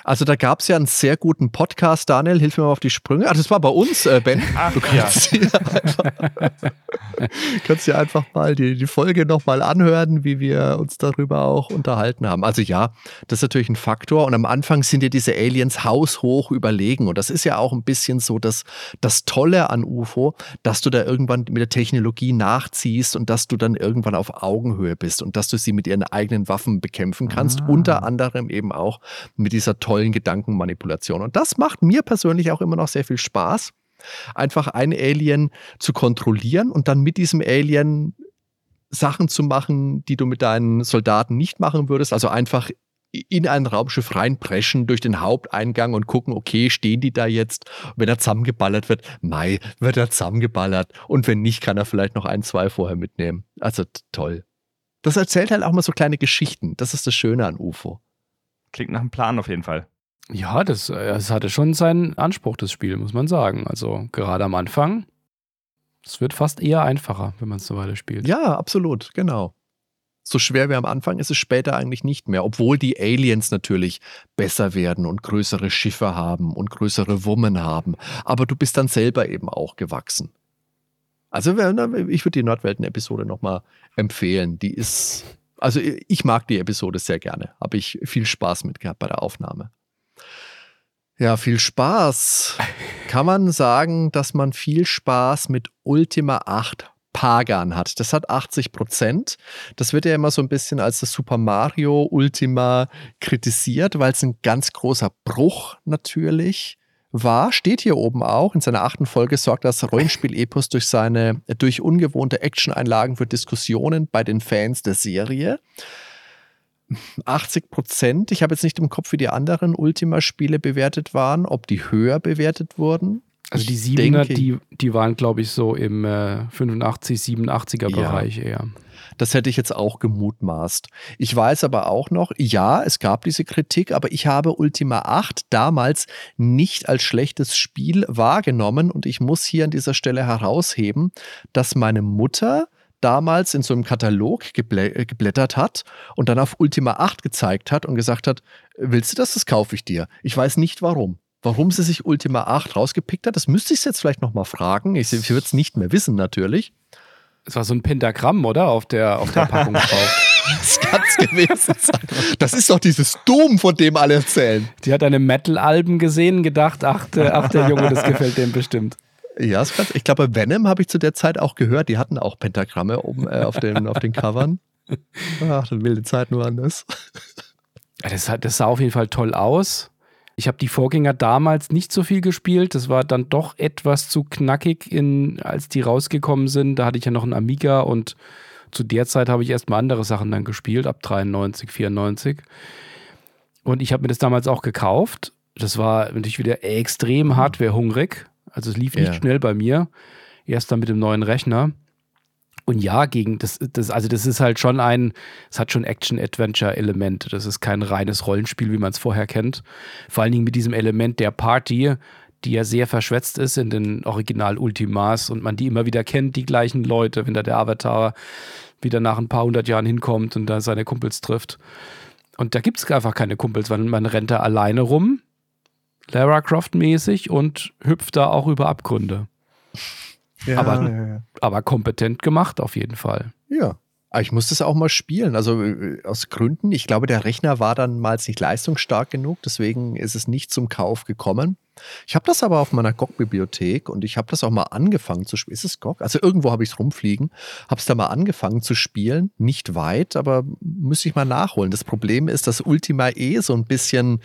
A: Also da gab es ja einen sehr guten Podcast, Daniel, hilf mir mal auf die Sprünge. Ah, das war bei uns, äh, Ben.
C: Ach,
A: du kannst, ja. einfach, kannst einfach mal die, die Folge nochmal anhören, wie wir uns darüber auch unterhalten haben. Also ja, das ist natürlich ein Faktor. Und am Anfang sind dir diese Aliens haushoch überlegen. Und das ist ja auch ein bisschen so das, das Tolle an UFO, dass du da irgendwann mit der Technologie nachziehst und dass du dann irgendwann auf Augenhöhe bist und dass du sie mit ihren eigenen Waffen bekämpfen kannst. Ah. Unter anderem eben auch mit dieser tollen Gedankenmanipulation. Und das macht mir persönlich auch immer noch sehr viel Spaß, einfach ein Alien zu kontrollieren und dann mit diesem Alien Sachen zu machen, die du mit deinen Soldaten nicht machen würdest. Also einfach in ein Raumschiff reinpreschen durch den Haupteingang und gucken, okay, stehen die da jetzt? Wenn er zusammengeballert wird, Mai, wird er zusammengeballert. Und wenn nicht, kann er vielleicht noch ein, zwei vorher mitnehmen. Also toll. Das erzählt halt auch mal so kleine Geschichten. Das ist das Schöne an UFO.
C: Klingt nach einem Plan auf jeden Fall.
B: Ja, das, das hatte schon seinen Anspruch, das Spiel, muss man sagen. Also gerade am Anfang, es wird fast eher einfacher, wenn man es so weiter spielt.
A: Ja, absolut, genau. So schwer wie am Anfang ist es später eigentlich nicht mehr, obwohl die Aliens natürlich besser werden und größere Schiffe haben und größere Wummen haben. Aber du bist dann selber eben auch gewachsen. Also ich würde die Nordwelten-Episode nochmal empfehlen. Die ist also ich mag die Episode sehr gerne. Habe ich viel Spaß mit gehabt bei der Aufnahme. Ja, viel Spaß. Kann man sagen, dass man viel Spaß mit Ultima 8 Pagan hat. Das hat 80 Prozent. Das wird ja immer so ein bisschen als das Super Mario Ultima kritisiert, weil es ein ganz großer Bruch natürlich war, steht hier oben auch. In seiner achten Folge sorgt das Rollenspiel-Epos durch seine, durch ungewohnte Action-Einlagen für Diskussionen bei den Fans der Serie. 80 Prozent. Ich habe jetzt nicht im Kopf, wie die anderen Ultima-Spiele bewertet waren, ob die höher bewertet wurden.
B: Also die 7er, die, die waren, glaube ich, so im äh, 85, 87er Bereich ja. eher.
A: Das hätte ich jetzt auch gemutmaßt. Ich weiß aber auch noch, ja, es gab diese Kritik, aber ich habe Ultima 8 damals nicht als schlechtes Spiel wahrgenommen und ich muss hier an dieser Stelle herausheben, dass meine Mutter damals in so einem Katalog geblä äh, geblättert hat und dann auf Ultima 8 gezeigt hat und gesagt hat, willst du das, das kaufe ich dir. Ich weiß nicht warum. Warum sie sich Ultima 8 rausgepickt hat, das müsste ich jetzt vielleicht nochmal fragen. Ich, ich würde es nicht mehr wissen, natürlich.
B: Es war so ein Pentagramm, oder? Auf der, auf der Packung drauf.
A: das kann es gewesen sein. Das ist doch dieses Doom, von dem alle erzählen.
B: Die hat eine Metal-Alben gesehen, gedacht, ach, der, ach, der Junge, das gefällt dem bestimmt.
A: Ja, ich glaube, bei Venom habe ich zu der Zeit auch gehört, die hatten auch Pentagramme oben äh, auf, den, auf den Covern. Ach, dann wilde Zeiten waren das.
B: Das, das sah auf jeden Fall toll aus. Ich habe die Vorgänger damals nicht so viel gespielt. Das war dann doch etwas zu knackig, in, als die rausgekommen sind. Da hatte ich ja noch einen Amiga und zu der Zeit habe ich erstmal andere Sachen dann gespielt, ab 93, 94. Und ich habe mir das damals auch gekauft. Das war natürlich wieder extrem hardwarehungrig. Also es lief nicht ja. schnell bei mir. Erst dann mit dem neuen Rechner. Und ja, gegen das, das, also das ist halt schon ein, es hat schon Action-Adventure-Elemente. Das ist kein reines Rollenspiel, wie man es vorher kennt. Vor allen Dingen mit diesem Element der Party, die ja sehr verschwätzt ist in den Original-Ultimas und man die immer wieder kennt, die gleichen Leute, wenn da der Avatar wieder nach ein paar hundert Jahren hinkommt und da seine Kumpels trifft. Und da gibt es einfach keine Kumpels, weil man rennt da alleine rum, Lara Croft-mäßig und hüpft da auch über Abgründe. Ja, aber, ja, ja. aber kompetent gemacht auf jeden Fall.
A: Ja. Ich musste es auch mal spielen. Also äh, aus Gründen, ich glaube, der Rechner war dann mal nicht leistungsstark genug, deswegen ist es nicht zum Kauf gekommen. Ich habe das aber auf meiner GOG-Bibliothek und ich habe das auch mal angefangen zu spielen. Ist es GOG? Also irgendwo habe ich es rumfliegen, habe es da mal angefangen zu spielen. Nicht weit, aber müsste ich mal nachholen. Das Problem ist, dass Ultima E so ein bisschen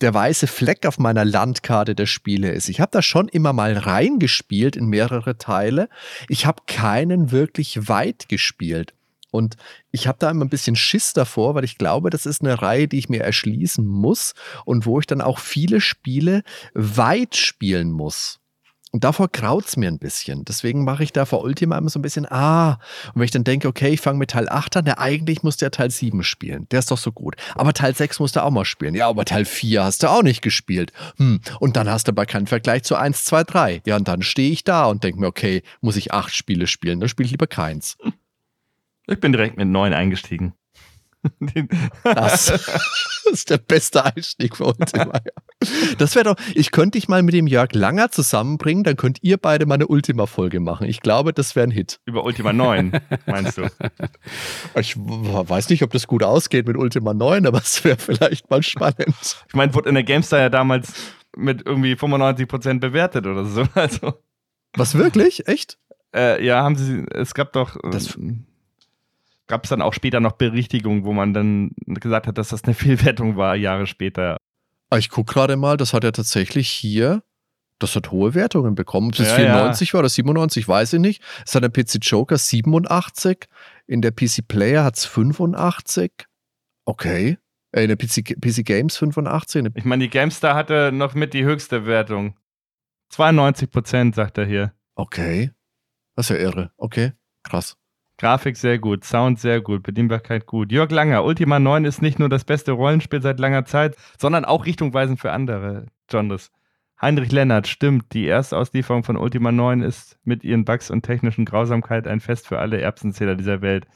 A: der weiße Fleck auf meiner Landkarte der Spiele ist. Ich habe da schon immer mal reingespielt in mehrere Teile. Ich habe keinen wirklich weit gespielt. Und ich habe da immer ein bisschen Schiss davor, weil ich glaube, das ist eine Reihe, die ich mir erschließen muss und wo ich dann auch viele Spiele weit spielen muss. Und davor graut's mir ein bisschen. Deswegen mache ich da vor Ultima immer so ein bisschen, ah, und wenn ich dann denke, okay, ich fange mit Teil 8 an, der eigentlich muss der Teil 7 spielen. Der ist doch so gut. Aber Teil 6 musst du auch mal spielen. Ja, aber Teil 4 hast du auch nicht gespielt. Hm, und dann hast du aber keinen Vergleich zu 1, 2, 3. Ja, und dann stehe ich da und denke mir, okay, muss ich acht Spiele spielen? Dann spiele ich lieber keins.
C: Ich bin direkt mit 9 eingestiegen.
A: Das ist der beste Einstieg für Ultima. Das wäre doch, ich könnte dich mal mit dem Jörg Langer zusammenbringen, dann könnt ihr beide mal eine Ultima-Folge machen. Ich glaube, das wäre ein Hit.
C: Über Ultima 9, meinst du?
A: Ich weiß nicht, ob das gut ausgeht mit Ultima 9, aber es wäre vielleicht mal spannend.
C: Ich meine, wurde in der GameStar ja damals mit irgendwie 95% bewertet oder so. Also.
A: Was wirklich? Echt?
C: Äh, ja, haben sie, es gab doch.
A: Das,
C: gab es dann auch später noch Berichtigungen, wo man dann gesagt hat, dass das eine Fehlwertung war, Jahre später.
A: Ah, ich gucke gerade mal, das hat er tatsächlich hier, das hat hohe Wertungen bekommen. Ob es ja, 94 ja. war oder 97, weiß ich nicht. Es hat der PC Joker 87, in der PC Player hat es 85. Okay. Äh, in der PC, PC Games 85.
C: Ich meine, die GameStar hatte noch mit die höchste Wertung. 92 Prozent, sagt er hier.
A: Okay. Das ist ja irre. Okay, krass.
C: Grafik sehr gut, Sound sehr gut, Bedienbarkeit gut. Jörg Langer, Ultima 9 ist nicht nur das beste Rollenspiel seit langer Zeit, sondern auch richtungweisend für andere Genres. Heinrich Lennart, stimmt, die Erstauslieferung von Ultima 9 ist mit ihren Bugs und technischen Grausamkeit ein Fest für alle Erbsenzähler dieser Welt.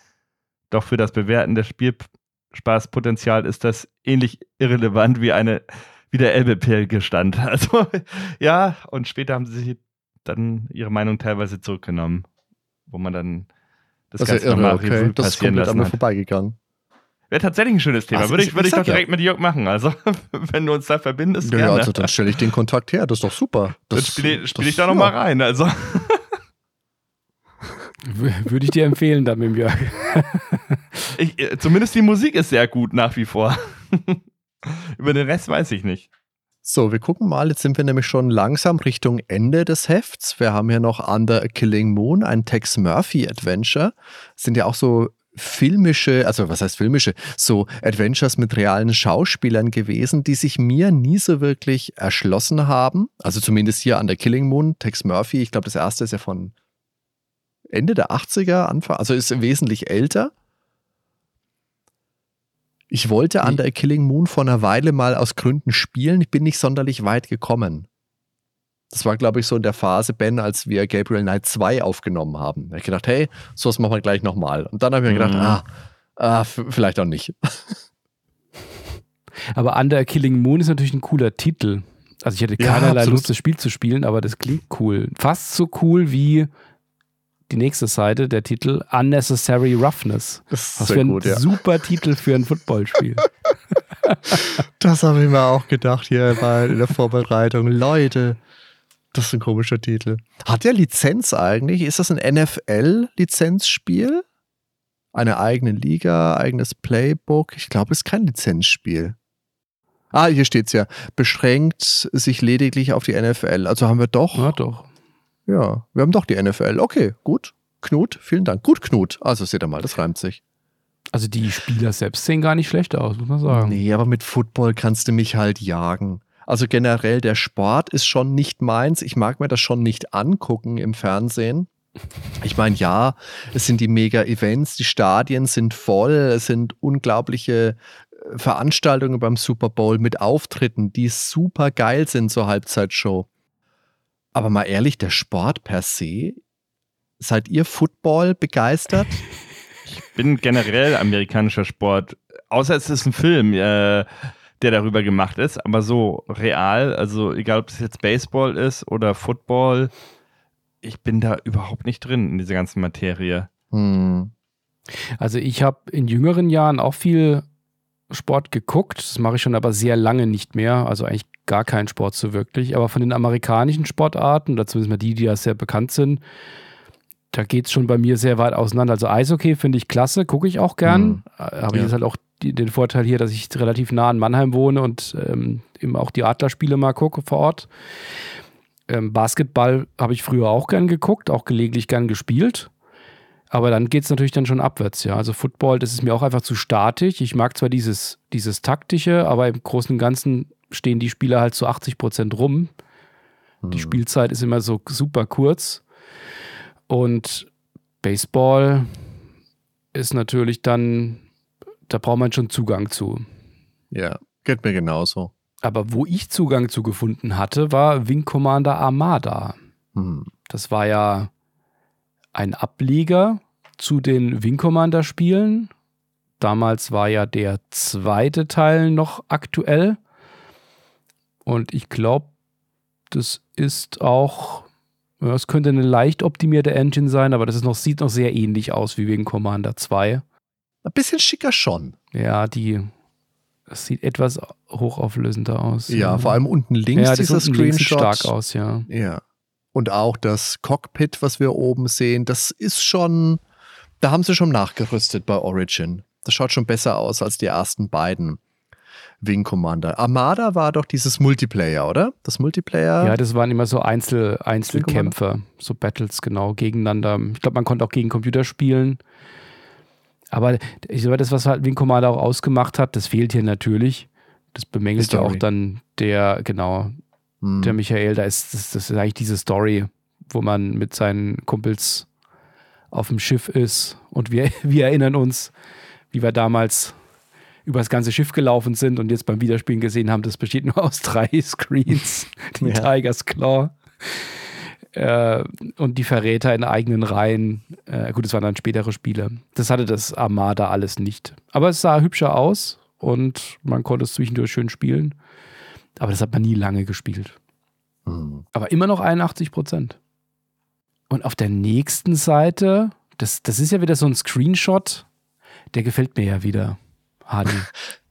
C: Doch für das Bewerten des Spielspaßpotenzial ist das ähnlich irrelevant wie eine wie der Elbe-Gestand. Also ja, und später haben sie dann ihre Meinung teilweise zurückgenommen, wo man dann
A: das, das ist ja irre, okay. Das ist komplett an mir vorbeigegangen.
C: Wäre tatsächlich ein schönes Thema. Würde ich, würde ich, ich doch direkt ja. mit Jörg machen. Also, wenn du uns da verbindest,
A: ja, gerne. also dann stelle ich den Kontakt her. Das ist doch super.
C: Das, dann spiele spiel ich da nochmal ja. rein. Also.
B: Würde ich dir empfehlen, dann mit dem Jörg.
C: Ich, äh, zumindest die Musik ist sehr gut nach wie vor. Über den Rest weiß ich nicht.
A: So, wir gucken mal. Jetzt sind wir nämlich schon langsam Richtung Ende des Hefts. Wir haben hier noch Under a Killing Moon, ein Tex Murphy Adventure. Sind ja auch so filmische, also was heißt filmische, so Adventures mit realen Schauspielern gewesen, die sich mir nie so wirklich erschlossen haben. Also zumindest hier Under Killing Moon, Tex Murphy. Ich glaube, das erste ist ja von Ende der 80er, Anfang, also ist wesentlich älter. Ich wollte nee. Under a Killing Moon vor einer Weile mal aus Gründen spielen. Ich bin nicht sonderlich weit gekommen. Das war, glaube ich, so in der Phase, Ben, als wir Gabriel Knight 2 aufgenommen haben. Da habe ich gedacht, hey, sowas machen wir gleich nochmal. Und dann habe ich mir gedacht, mhm. ah, ah vielleicht auch nicht.
B: Aber Under a Killing Moon ist natürlich ein cooler Titel. Also ich hätte keinerlei ja, Lust, das Spiel zu spielen, aber das klingt cool. Fast so cool wie die nächste Seite, der Titel Unnecessary Roughness.
A: Das, wäre ein gut, ja.
B: super Titel für ein Footballspiel.
A: das habe ich mir auch gedacht hier bei in der Vorbereitung. Leute, das ist ein komischer Titel. Hat der Lizenz eigentlich? Ist das ein NFL-Lizenzspiel? Eine eigene Liga, eigenes Playbook? Ich glaube, es ist kein Lizenzspiel. Ah, hier steht es ja. Beschränkt sich lediglich auf die NFL. Also haben wir doch.
B: Ja, doch.
A: Ja, wir haben doch die NFL. Okay, gut. Knut, vielen Dank. Gut, Knut. Also seht ihr mal, das reimt sich.
B: Also die Spieler selbst sehen gar nicht schlecht aus, muss man sagen.
A: Nee, aber mit Football kannst du mich halt jagen. Also generell, der Sport ist schon nicht meins. Ich mag mir das schon nicht angucken im Fernsehen. Ich meine, ja, es sind die Mega-Events, die Stadien sind voll, es sind unglaubliche äh, Veranstaltungen beim Super Bowl mit Auftritten, die super geil sind zur Halbzeitshow. Aber mal ehrlich, der Sport per se, seid ihr Football begeistert?
C: Ich bin generell amerikanischer Sport. Außer es ist ein Film, äh, der darüber gemacht ist, aber so real, also egal ob es jetzt Baseball ist oder Football, ich bin da überhaupt nicht drin in dieser ganzen Materie. Hm.
B: Also ich habe in jüngeren Jahren auch viel Sport geguckt. Das mache ich schon aber sehr lange nicht mehr. Also eigentlich gar keinen Sport so wirklich. Aber von den amerikanischen Sportarten, oder zumindest mal die, die ja sehr bekannt sind, da geht es schon bei mir sehr weit auseinander. Also Eishockey finde ich klasse, gucke ich auch gern. Mhm. Äh, Habe ja. jetzt halt auch die, den Vorteil hier, dass ich relativ nah an Mannheim wohne und ähm, eben auch die Adlerspiele mal gucke vor Ort. Ähm, Basketball habe ich früher auch gern geguckt, auch gelegentlich gern gespielt. Aber dann geht es natürlich dann schon abwärts, ja. Also Football, das ist mir auch einfach zu statisch. Ich mag zwar dieses, dieses taktische, aber im Großen und Ganzen stehen die Spieler halt zu 80 Prozent rum. Mhm. Die hm. Spielzeit ist immer so super kurz. Und Baseball ist natürlich dann, da braucht man schon Zugang zu.
A: Ja, geht mir genauso.
B: Aber wo ich Zugang zu gefunden hatte, war Wing Commander Armada. Mhm. Das war ja ein Ableger zu den Wing Commander Spielen Damals war ja der zweite Teil noch aktuell. Und ich glaube, das ist auch, es könnte eine leicht optimierte Engine sein, aber das ist noch, sieht noch sehr ähnlich aus wie wegen Commander 2.
A: Ein bisschen schicker schon.
B: Ja, die, das sieht etwas hochauflösender aus.
A: Ja, vor allem unten links
B: ja,
A: dieser
B: unten links sieht
A: Screenshot.
B: stark aus, ja.
A: Ja. Und auch das Cockpit, was wir oben sehen, das ist schon, da haben sie schon nachgerüstet bei Origin. Das schaut schon besser aus als die ersten beiden Wing Commander. Armada war doch dieses Multiplayer, oder? Das Multiplayer.
B: Ja, das waren immer so Einzel, Einzelkämpfer, so Battles genau gegeneinander. Ich glaube, man konnte auch gegen Computer spielen. Aber ich glaube, das, was halt Wing Commander auch ausgemacht hat, das fehlt hier natürlich. Das bemängelt ja auch dann der, genau,
A: Hm.
B: der Michael. Da ist das, das ist eigentlich diese Story, wo man mit seinen Kumpels auf dem Schiff ist und wir, wir erinnern uns, wie wir damals über das ganze Schiff gelaufen sind und jetzt beim Wiederspielen gesehen haben, das besteht nur aus drei Screens. Die
A: Ja.
B: Tigers Claw. Äh, und die Verräter in eigenen Reihen. Äh, gut, es waren dann spätere Spiele. Das hatte das Armada alles nicht. Aber es sah hübscher aus und man konnte es zwischendurch schön spielen. Aber das hat man nie lange gespielt.
A: Hm.
B: Aber immer noch 81 Prozent. Und auf der nächsten Seite, das, das ist ja wieder so ein Screenshot, der gefällt mir ja wieder. Hardy.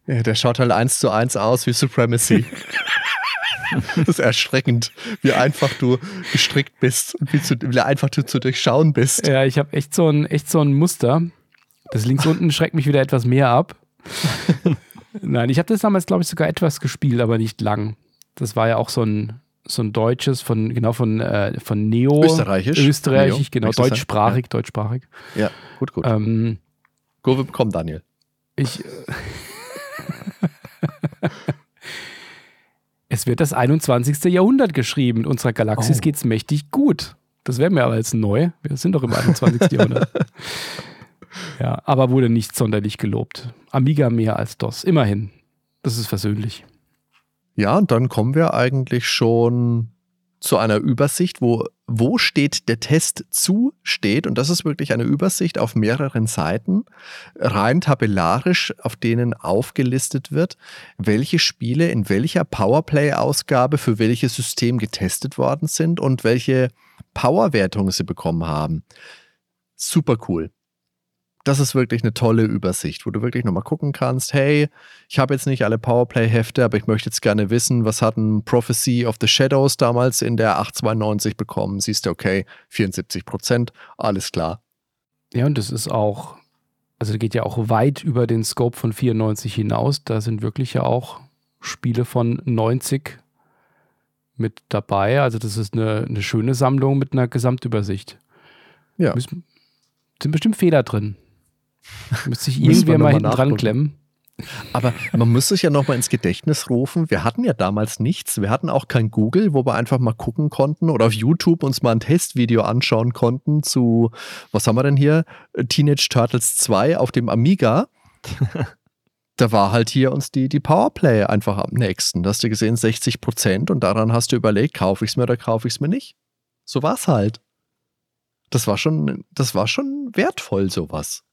A: Ja, der schaut halt eins zu eins aus wie Supremacy. das ist erschreckend, wie einfach du gestrickt bist und wie, zu, wie einfach du zu durchschauen bist.
B: ja, ich habe echt so ein, echt so ein Muster. Das links unten schreckt mich wieder etwas mehr ab. Nein, ich habe das damals, glaube ich, sogar etwas gespielt, aber nicht lang. Das war ja auch so ein, so ein deutsches von, genau, von, äh, von Neo.
A: Österreichisch.
B: Österreichisch,
A: Neo,
B: genau,
A: du sagen?
B: deutschsprachig, deutschsprachig.
A: Ja, gut, gut.
B: Ähm,
A: Kurve bekommen, Daniel.
B: Ich. äh, es wird das 21. Jahrhundert geschrieben. In unserer Galaxis
A: Oh.
B: geht's mächtig gut. Das wäre mir aber jetzt neu. Wir sind doch im 21. Jahrhundert. Ja, aber wurde nicht sonderlich gelobt. Amiga mehr als DOS. Immerhin. Das ist versöhnlich.
A: Ja, und dann kommen wir eigentlich schon zu einer Übersicht, wo, wo steht der Test zu steht. Und das ist wirklich eine Übersicht auf mehreren Seiten, rein tabellarisch, auf denen aufgelistet wird, welche Spiele in welcher Powerplay-Ausgabe für welches System getestet worden sind und welche Powerwertung sie bekommen haben. Super cool. Das ist wirklich eine tolle Übersicht, wo du wirklich nochmal gucken kannst, hey, ich habe jetzt nicht alle Powerplay-Hefte, aber ich möchte jetzt gerne wissen, was hat ein Prophecy of the Shadows damals in der 892 bekommen? Siehst du, okay, 74 Prozent, alles klar.
B: Ja, und das ist auch, also geht ja auch weit über den Scope von 94 hinaus. Da sind wirklich ja auch Spiele von 90 mit dabei. Also das ist eine, eine schöne Sammlung mit einer Gesamtübersicht.
A: Ja.
B: Müssen, sind bestimmt Fehler drin. Müsste
A: wir
B: irgendwer mal hinten dran klemmen.
A: Aber man muss sich ja nochmal ins Gedächtnis rufen. Wir hatten ja damals nichts. Wir hatten auch kein Google, wo wir einfach mal gucken konnten oder auf YouTube uns mal ein Testvideo anschauen konnten zu, was haben wir denn hier? Teenage Turtles 2 auf dem Amiga. da war halt hier uns die, die Powerplay einfach am nächsten. Da hast du gesehen 60 Prozent und daran hast du überlegt, kaufe ich es mir oder kaufe ich es mir nicht. So war es halt. Das war schon, das war schon wertvoll, sowas.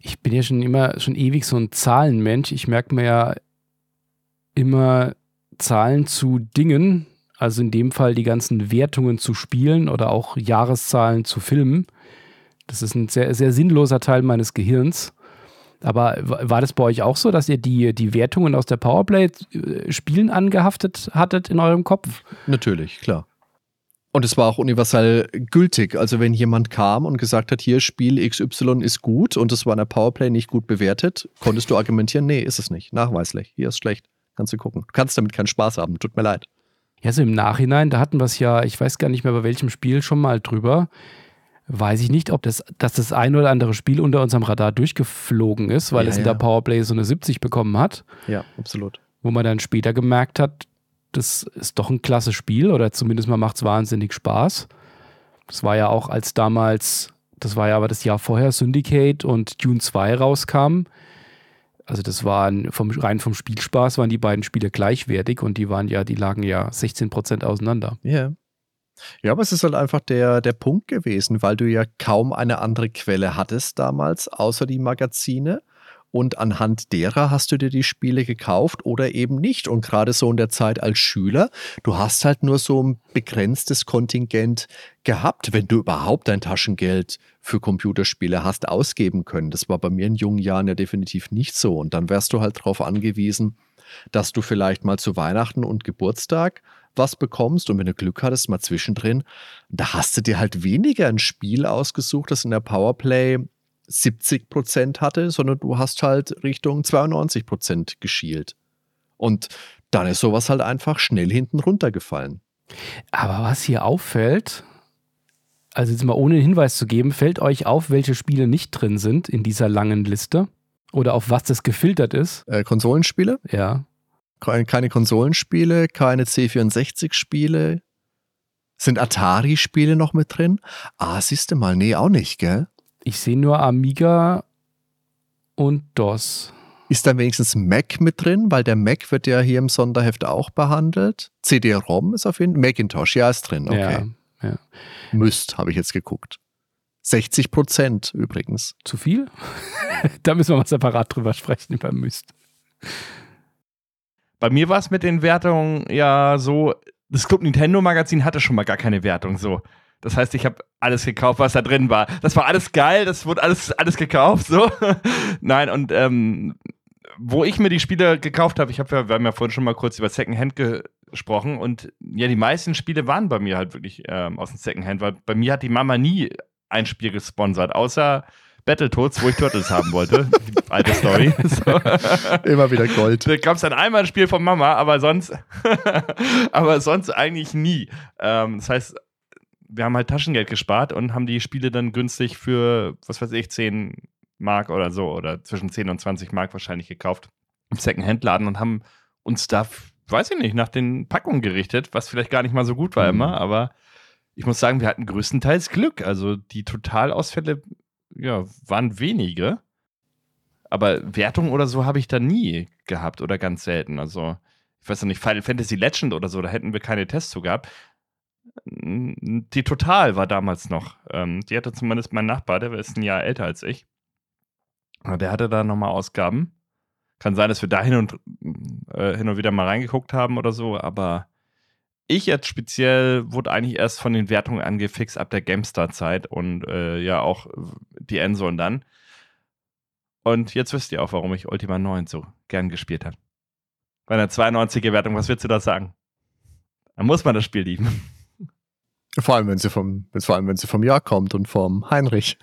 B: Ich bin ja schon immer, schon ewig so ein Zahlenmensch. Ich merke mir ja immer Zahlen zu Dingen, also in dem Fall die ganzen Wertungen zu Spielen oder auch Jahreszahlen zu Filmen. Das ist ein sehr, sehr sinnloser Teil meines Gehirns. Aber wa- war das bei euch auch so, dass ihr die, die Wertungen aus der Powerplay-Spielen angehaftet hattet in eurem Kopf?
A: Natürlich, klar. Und es war auch universell gültig. Also wenn jemand kam und gesagt hat, hier Spiel XY ist gut und es war in der Powerplay nicht gut bewertet, konntest du argumentieren, nee, ist es nicht. Nachweislich. Hier ist schlecht. Kannst du gucken. Du kannst damit keinen Spaß haben. Tut mir leid.
B: Ja, so im Nachhinein, da hatten wir es ja, ich weiß gar nicht mehr bei welchem Spiel schon mal drüber. Weiß ich nicht, ob das, dass das ein oder andere Spiel unter unserem Radar durchgeflogen ist, weil
A: Ja,
B: es in
A: ja.
B: der Powerplay so eine 70 bekommen hat,
A: Ja, absolut.
B: wo man dann später gemerkt hat, das ist doch ein klasse Spiel oder zumindest mal macht es wahnsinnig Spaß. Das war ja auch als damals, das war ja aber das Jahr vorher, Syndicate und Dune 2 rauskamen. Also das waren vom, rein vom Spielspaß waren die beiden Spiele gleichwertig und die waren ja, die lagen ja 16% auseinander.
A: Ja. Ja, aber es ist halt einfach der, der Punkt gewesen, weil du ja kaum eine andere Quelle hattest damals, außer die Magazine. Und anhand derer hast du dir die Spiele gekauft oder eben nicht. Und gerade so in der Zeit als Schüler, du hast halt nur so ein begrenztes Kontingent gehabt, wenn du überhaupt dein Taschengeld für Computerspiele hast ausgeben können. Das war bei mir in jungen Jahren ja definitiv nicht so. Und dann wärst du halt darauf angewiesen, dass du vielleicht mal zu Weihnachten und Geburtstag was bekommst und wenn du Glück hattest, mal zwischendrin, da hast du dir halt weniger ein Spiel ausgesucht, das in der Powerplay 70 Prozent hatte, sondern du hast halt Richtung 92 Prozent geschielt. Und dann ist sowas halt einfach schnell hinten runtergefallen.
B: Aber was hier auffällt, also jetzt mal ohne Hinweis zu geben, fällt euch auf, welche Spiele nicht drin sind in dieser langen Liste? Oder auf was das gefiltert ist?
A: Äh, Konsolenspiele?
B: Ja.
A: Keine Konsolenspiele, keine C64-Spiele. Sind Atari-Spiele noch mit drin? Ah, siehst du mal, nee, auch nicht, gell?
B: Ich sehe nur Amiga und DOS.
A: Ist da wenigstens Mac mit drin? Weil der Mac wird ja hier im Sonderheft auch behandelt. CD-ROM ist auf jeden Fall. Macintosh, ja, ist drin. Okay.
B: Ja, ja.
A: Müsst, habe ich jetzt geguckt. 60 Prozent übrigens.
B: Zu viel? da müssen wir mal separat drüber sprechen, über Myst.
C: Bei mir war es mit den Wertungen ja so, das Club Nintendo Magazin hatte schon mal gar keine Wertung so. Das heißt, ich habe alles gekauft, was da drin war. Das war alles geil, das wurde alles, alles gekauft, so. Nein, und ähm, wo ich mir die Spiele gekauft habe, ich habe ja, wir haben ja vorhin schon mal kurz über Secondhand gesprochen und ja, die meisten Spiele waren bei mir halt wirklich ähm, aus dem Secondhand, weil bei mir hat die Mama nie ein Spiel gesponsert, außer Battletoads, wo ich Turtles haben wollte. Die alte Story. So.
A: Immer wieder Gold.
C: Da gab es dann einmal ein Spiel von Mama, aber sonst, aber sonst eigentlich nie. Ähm, das heißt, wir haben halt Taschengeld gespart und haben die Spiele dann günstig für, was weiß ich, 10 Mark oder so oder zwischen 10 und 20 Mark wahrscheinlich gekauft im Secondhand-Laden und haben uns da, weiß ich nicht, nach den Packungen gerichtet, was vielleicht gar nicht mal so gut war mhm. immer, aber ich muss sagen, wir hatten größtenteils Glück. Also die Totalausfälle ja, waren wenige. Aber Wertung oder so habe ich da nie gehabt oder ganz selten. Also, ich weiß noch nicht, Final Fantasy Legend oder so, da hätten wir keine Tests zu gehabt. Die Total war damals noch. Ähm, die hatte zumindest mein Nachbar, der ist ein Jahr älter als ich. Der hatte da nochmal Ausgaben. Kann sein, dass wir da hin und, äh, hin und wieder mal reingeguckt haben oder so, aber ich jetzt speziell wurde eigentlich erst von den Wertungen angefixt ab der GameStar-Zeit und äh, ja auch die Endzone dann. Und jetzt wisst ihr auch, warum ich Ultima 9 so gern gespielt habe. Bei einer 92er Wertung, was würdest du da sagen? Da muss man das Spiel lieben.
A: Vor allem, wenn sie vom, vor allem, wenn sie vom Jörg kommt und vom Heinrich.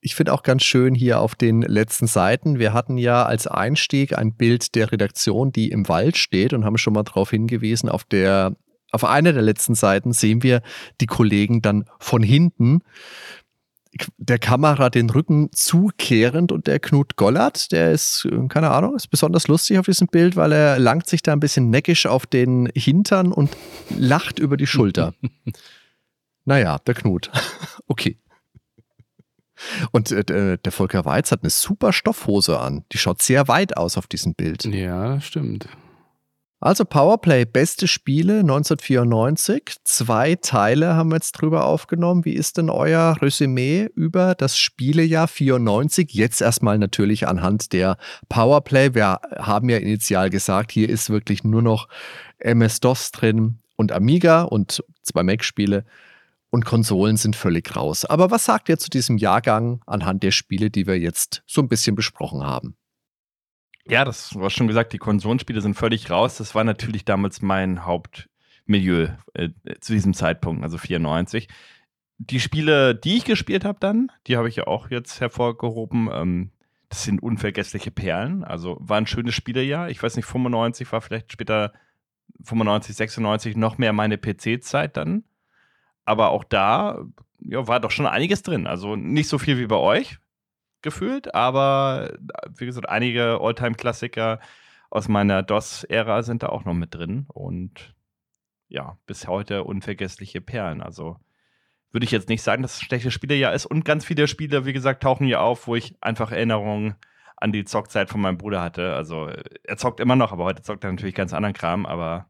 A: Ich finde auch ganz schön hier auf den letzten Seiten, wir hatten ja als Einstieg ein Bild der Redaktion, die im Wald steht und haben schon mal darauf hingewiesen, auf der auf einer der letzten Seiten sehen wir die Kollegen dann von hinten der Kamera den Rücken zukehrend und der Knut Gollert, der ist, keine Ahnung, ist besonders lustig auf diesem Bild, weil er langt sich da ein bisschen neckisch auf den Hintern und lacht über die Schulter. naja, der Knut. okay. Und äh, der Volker Weiz hat eine super Stoffhose an. Die schaut sehr weit aus auf diesem Bild.
B: Ja, stimmt.
A: Also Powerplay, beste Spiele 1994. Zwei Teile haben wir jetzt drüber aufgenommen. Wie ist denn euer Resümee über das Spielejahr 94? Jetzt erstmal natürlich anhand der Powerplay. Wir haben ja initial gesagt, hier ist wirklich nur noch MS-DOS drin und Amiga und zwei Mac-Spiele und Konsolen sind völlig raus. Aber was sagt ihr zu diesem Jahrgang anhand der Spiele, die wir jetzt so ein bisschen besprochen haben?
C: Ja, das war schon gesagt, die Konsolenspiele sind völlig raus. Das war natürlich damals mein Hauptmilieu äh, zu diesem Zeitpunkt, also 94. Die Spiele, die ich gespielt habe dann, die habe ich ja auch jetzt hervorgehoben. Ähm, das sind unvergessliche Perlen. Also war ein schönes Spielejahr. Ich weiß nicht, 95 war vielleicht später 95, 96 noch mehr meine PC-Zeit dann. Aber auch da ja, war doch schon einiges drin. Also nicht so viel wie bei euch gefühlt, aber wie gesagt, einige Alltime-Klassiker aus meiner DOS-Ära sind da auch noch mit drin und ja, bis heute unvergessliche Perlen. Also würde ich jetzt nicht sagen, dass es ein schlechtes Spielejahr ist und ganz viele Spiele, wie gesagt, tauchen hier auf, wo ich einfach Erinnerungen an die Zockzeit von meinem Bruder hatte. Also er zockt immer noch, aber heute zockt er natürlich ganz anderen Kram, aber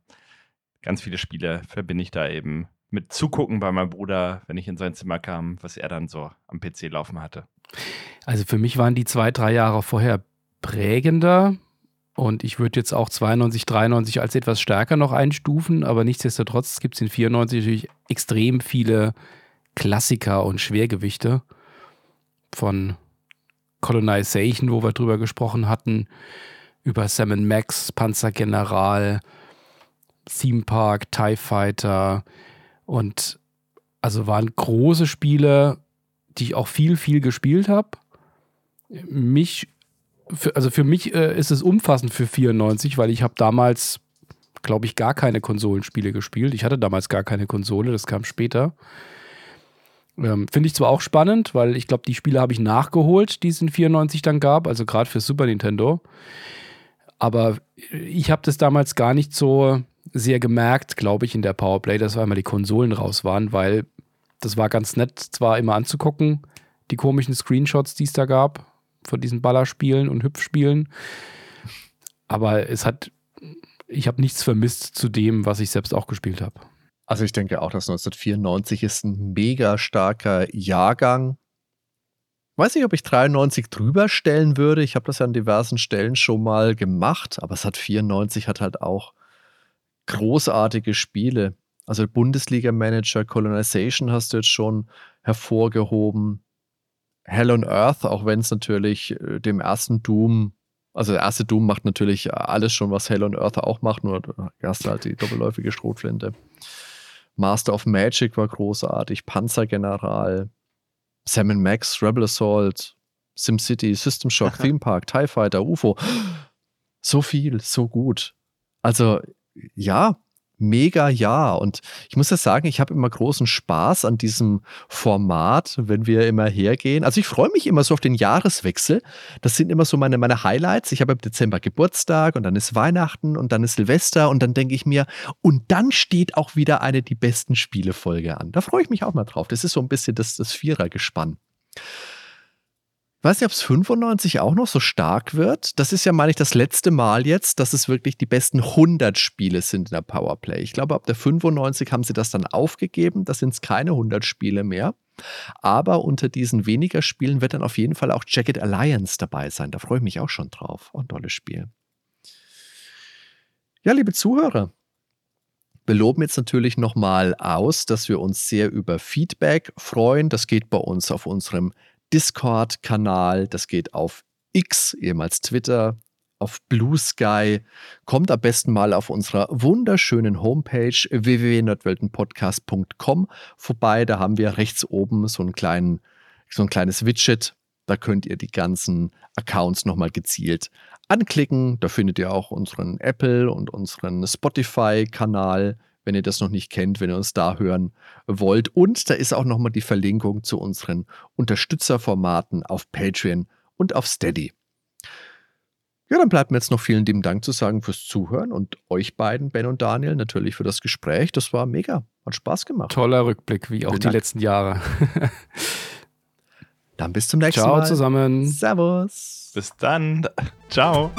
C: ganz viele Spiele verbinde ich da eben mit Zugucken bei meinem Bruder, wenn ich in sein Zimmer kam, was er dann so am PC laufen hatte.
B: Also für mich waren die zwei, drei Jahre vorher prägender. Und ich würde jetzt auch 92, 93 als etwas stärker noch einstufen, aber nichtsdestotrotz gibt es in 94 natürlich extrem viele Klassiker und Schwergewichte von Colonization, wo wir drüber gesprochen hatten, über Sam Max, Panzergeneral, Theme Park, TIE Fighter und also waren große Spiele, die ich auch viel, viel gespielt habe. Mich für, also für mich äh, ist es umfassend für 94, weil ich habe damals, glaube ich, gar keine Konsolenspiele gespielt. Ich hatte damals gar keine Konsole, das kam später. Ähm, Finde ich zwar auch spannend, weil ich glaube, die Spiele habe ich nachgeholt, die es in 94 dann gab, also gerade für Super Nintendo. Aber ich habe das damals gar nicht so sehr gemerkt, glaube ich, in der Powerplay, dass einmal die Konsolen raus waren, weil das war ganz nett, zwar immer anzugucken, die komischen Screenshots, die es da gab, von diesen Ballerspielen und Hüpfspielen. Aber es hat, ich habe nichts vermisst zu dem, was ich selbst auch gespielt habe.
A: Also ich denke auch, dass 1994 ist ein mega starker Jahrgang. Weiß nicht, ob ich 93 drüber stellen würde. Ich habe das ja an diversen Stellen schon mal gemacht, aber es hat 94 hat halt auch großartige Spiele. Also Bundesliga-Manager, Colonization hast du jetzt schon hervorgehoben. Hell on Earth, auch wenn es natürlich äh, dem ersten Doom, also der erste Doom macht natürlich alles schon, was Hell on Earth auch macht, nur erst halt die doppelläufige Schrotflinte. Master of Magic war großartig, Panzergeneral, Sam Max, Rebel Assault, SimCity, System Shock, Theme Park, TIE Fighter, UFO. So viel, so gut. Also, ja, mega ja. Und ich muss ja sagen, ich habe immer großen Spaß an diesem Format, wenn wir immer hergehen. Also ich freue mich immer so auf den Jahreswechsel. Das sind immer so meine, meine Highlights. Ich habe im Dezember Geburtstag und dann ist Weihnachten und dann ist Silvester und dann denke ich mir, und dann steht auch wieder eine die besten Spielefolge an. Da freue ich mich auch mal drauf. Das ist so ein bisschen das, das Vierergespann. Weiß nicht, ob es 95 auch noch so stark wird. Das ist ja, meine ich, das letzte Mal jetzt, dass es wirklich die besten 100 Spiele sind in der Powerplay. Ich glaube, ab der 95 haben sie das dann aufgegeben. Das sind keine 100 Spiele mehr. Aber unter diesen weniger Spielen wird dann auf jeden Fall auch Jacket Alliance dabei sein. Da freue ich mich auch schon drauf. Oh, ein tolles Spiel. Ja, liebe Zuhörer, wir loben jetzt natürlich nochmal aus, dass wir uns sehr über Feedback freuen. Das geht bei uns auf unserem Discord-Kanal, das geht auf X, ehemals Twitter, auf Blue Sky. Kommt am besten mal auf unserer wunderschönen Homepage www.nerdweltenpodcast.com vorbei. Da haben wir rechts oben so, einen kleinen, so ein kleines Widget. Da könnt ihr die ganzen Accounts nochmal gezielt anklicken. Da findet ihr auch unseren Apple und unseren Spotify-Kanal wenn ihr das noch nicht kennt, wenn ihr uns da hören wollt. Und da ist auch nochmal die Verlinkung zu unseren Unterstützerformaten auf Patreon und auf Steady. Ja, dann bleibt mir jetzt noch vielen lieben Dank zu sagen fürs Zuhören und euch beiden, Ben und Daniel, natürlich für das Gespräch. Das war mega. Hat Spaß gemacht.
B: Toller Rückblick, wie auch Vielen die Dank. letzten Jahre.
A: dann bis zum nächsten
B: Ciao
A: Mal.
B: Ciao zusammen.
A: Servus.
C: Bis dann. Ciao.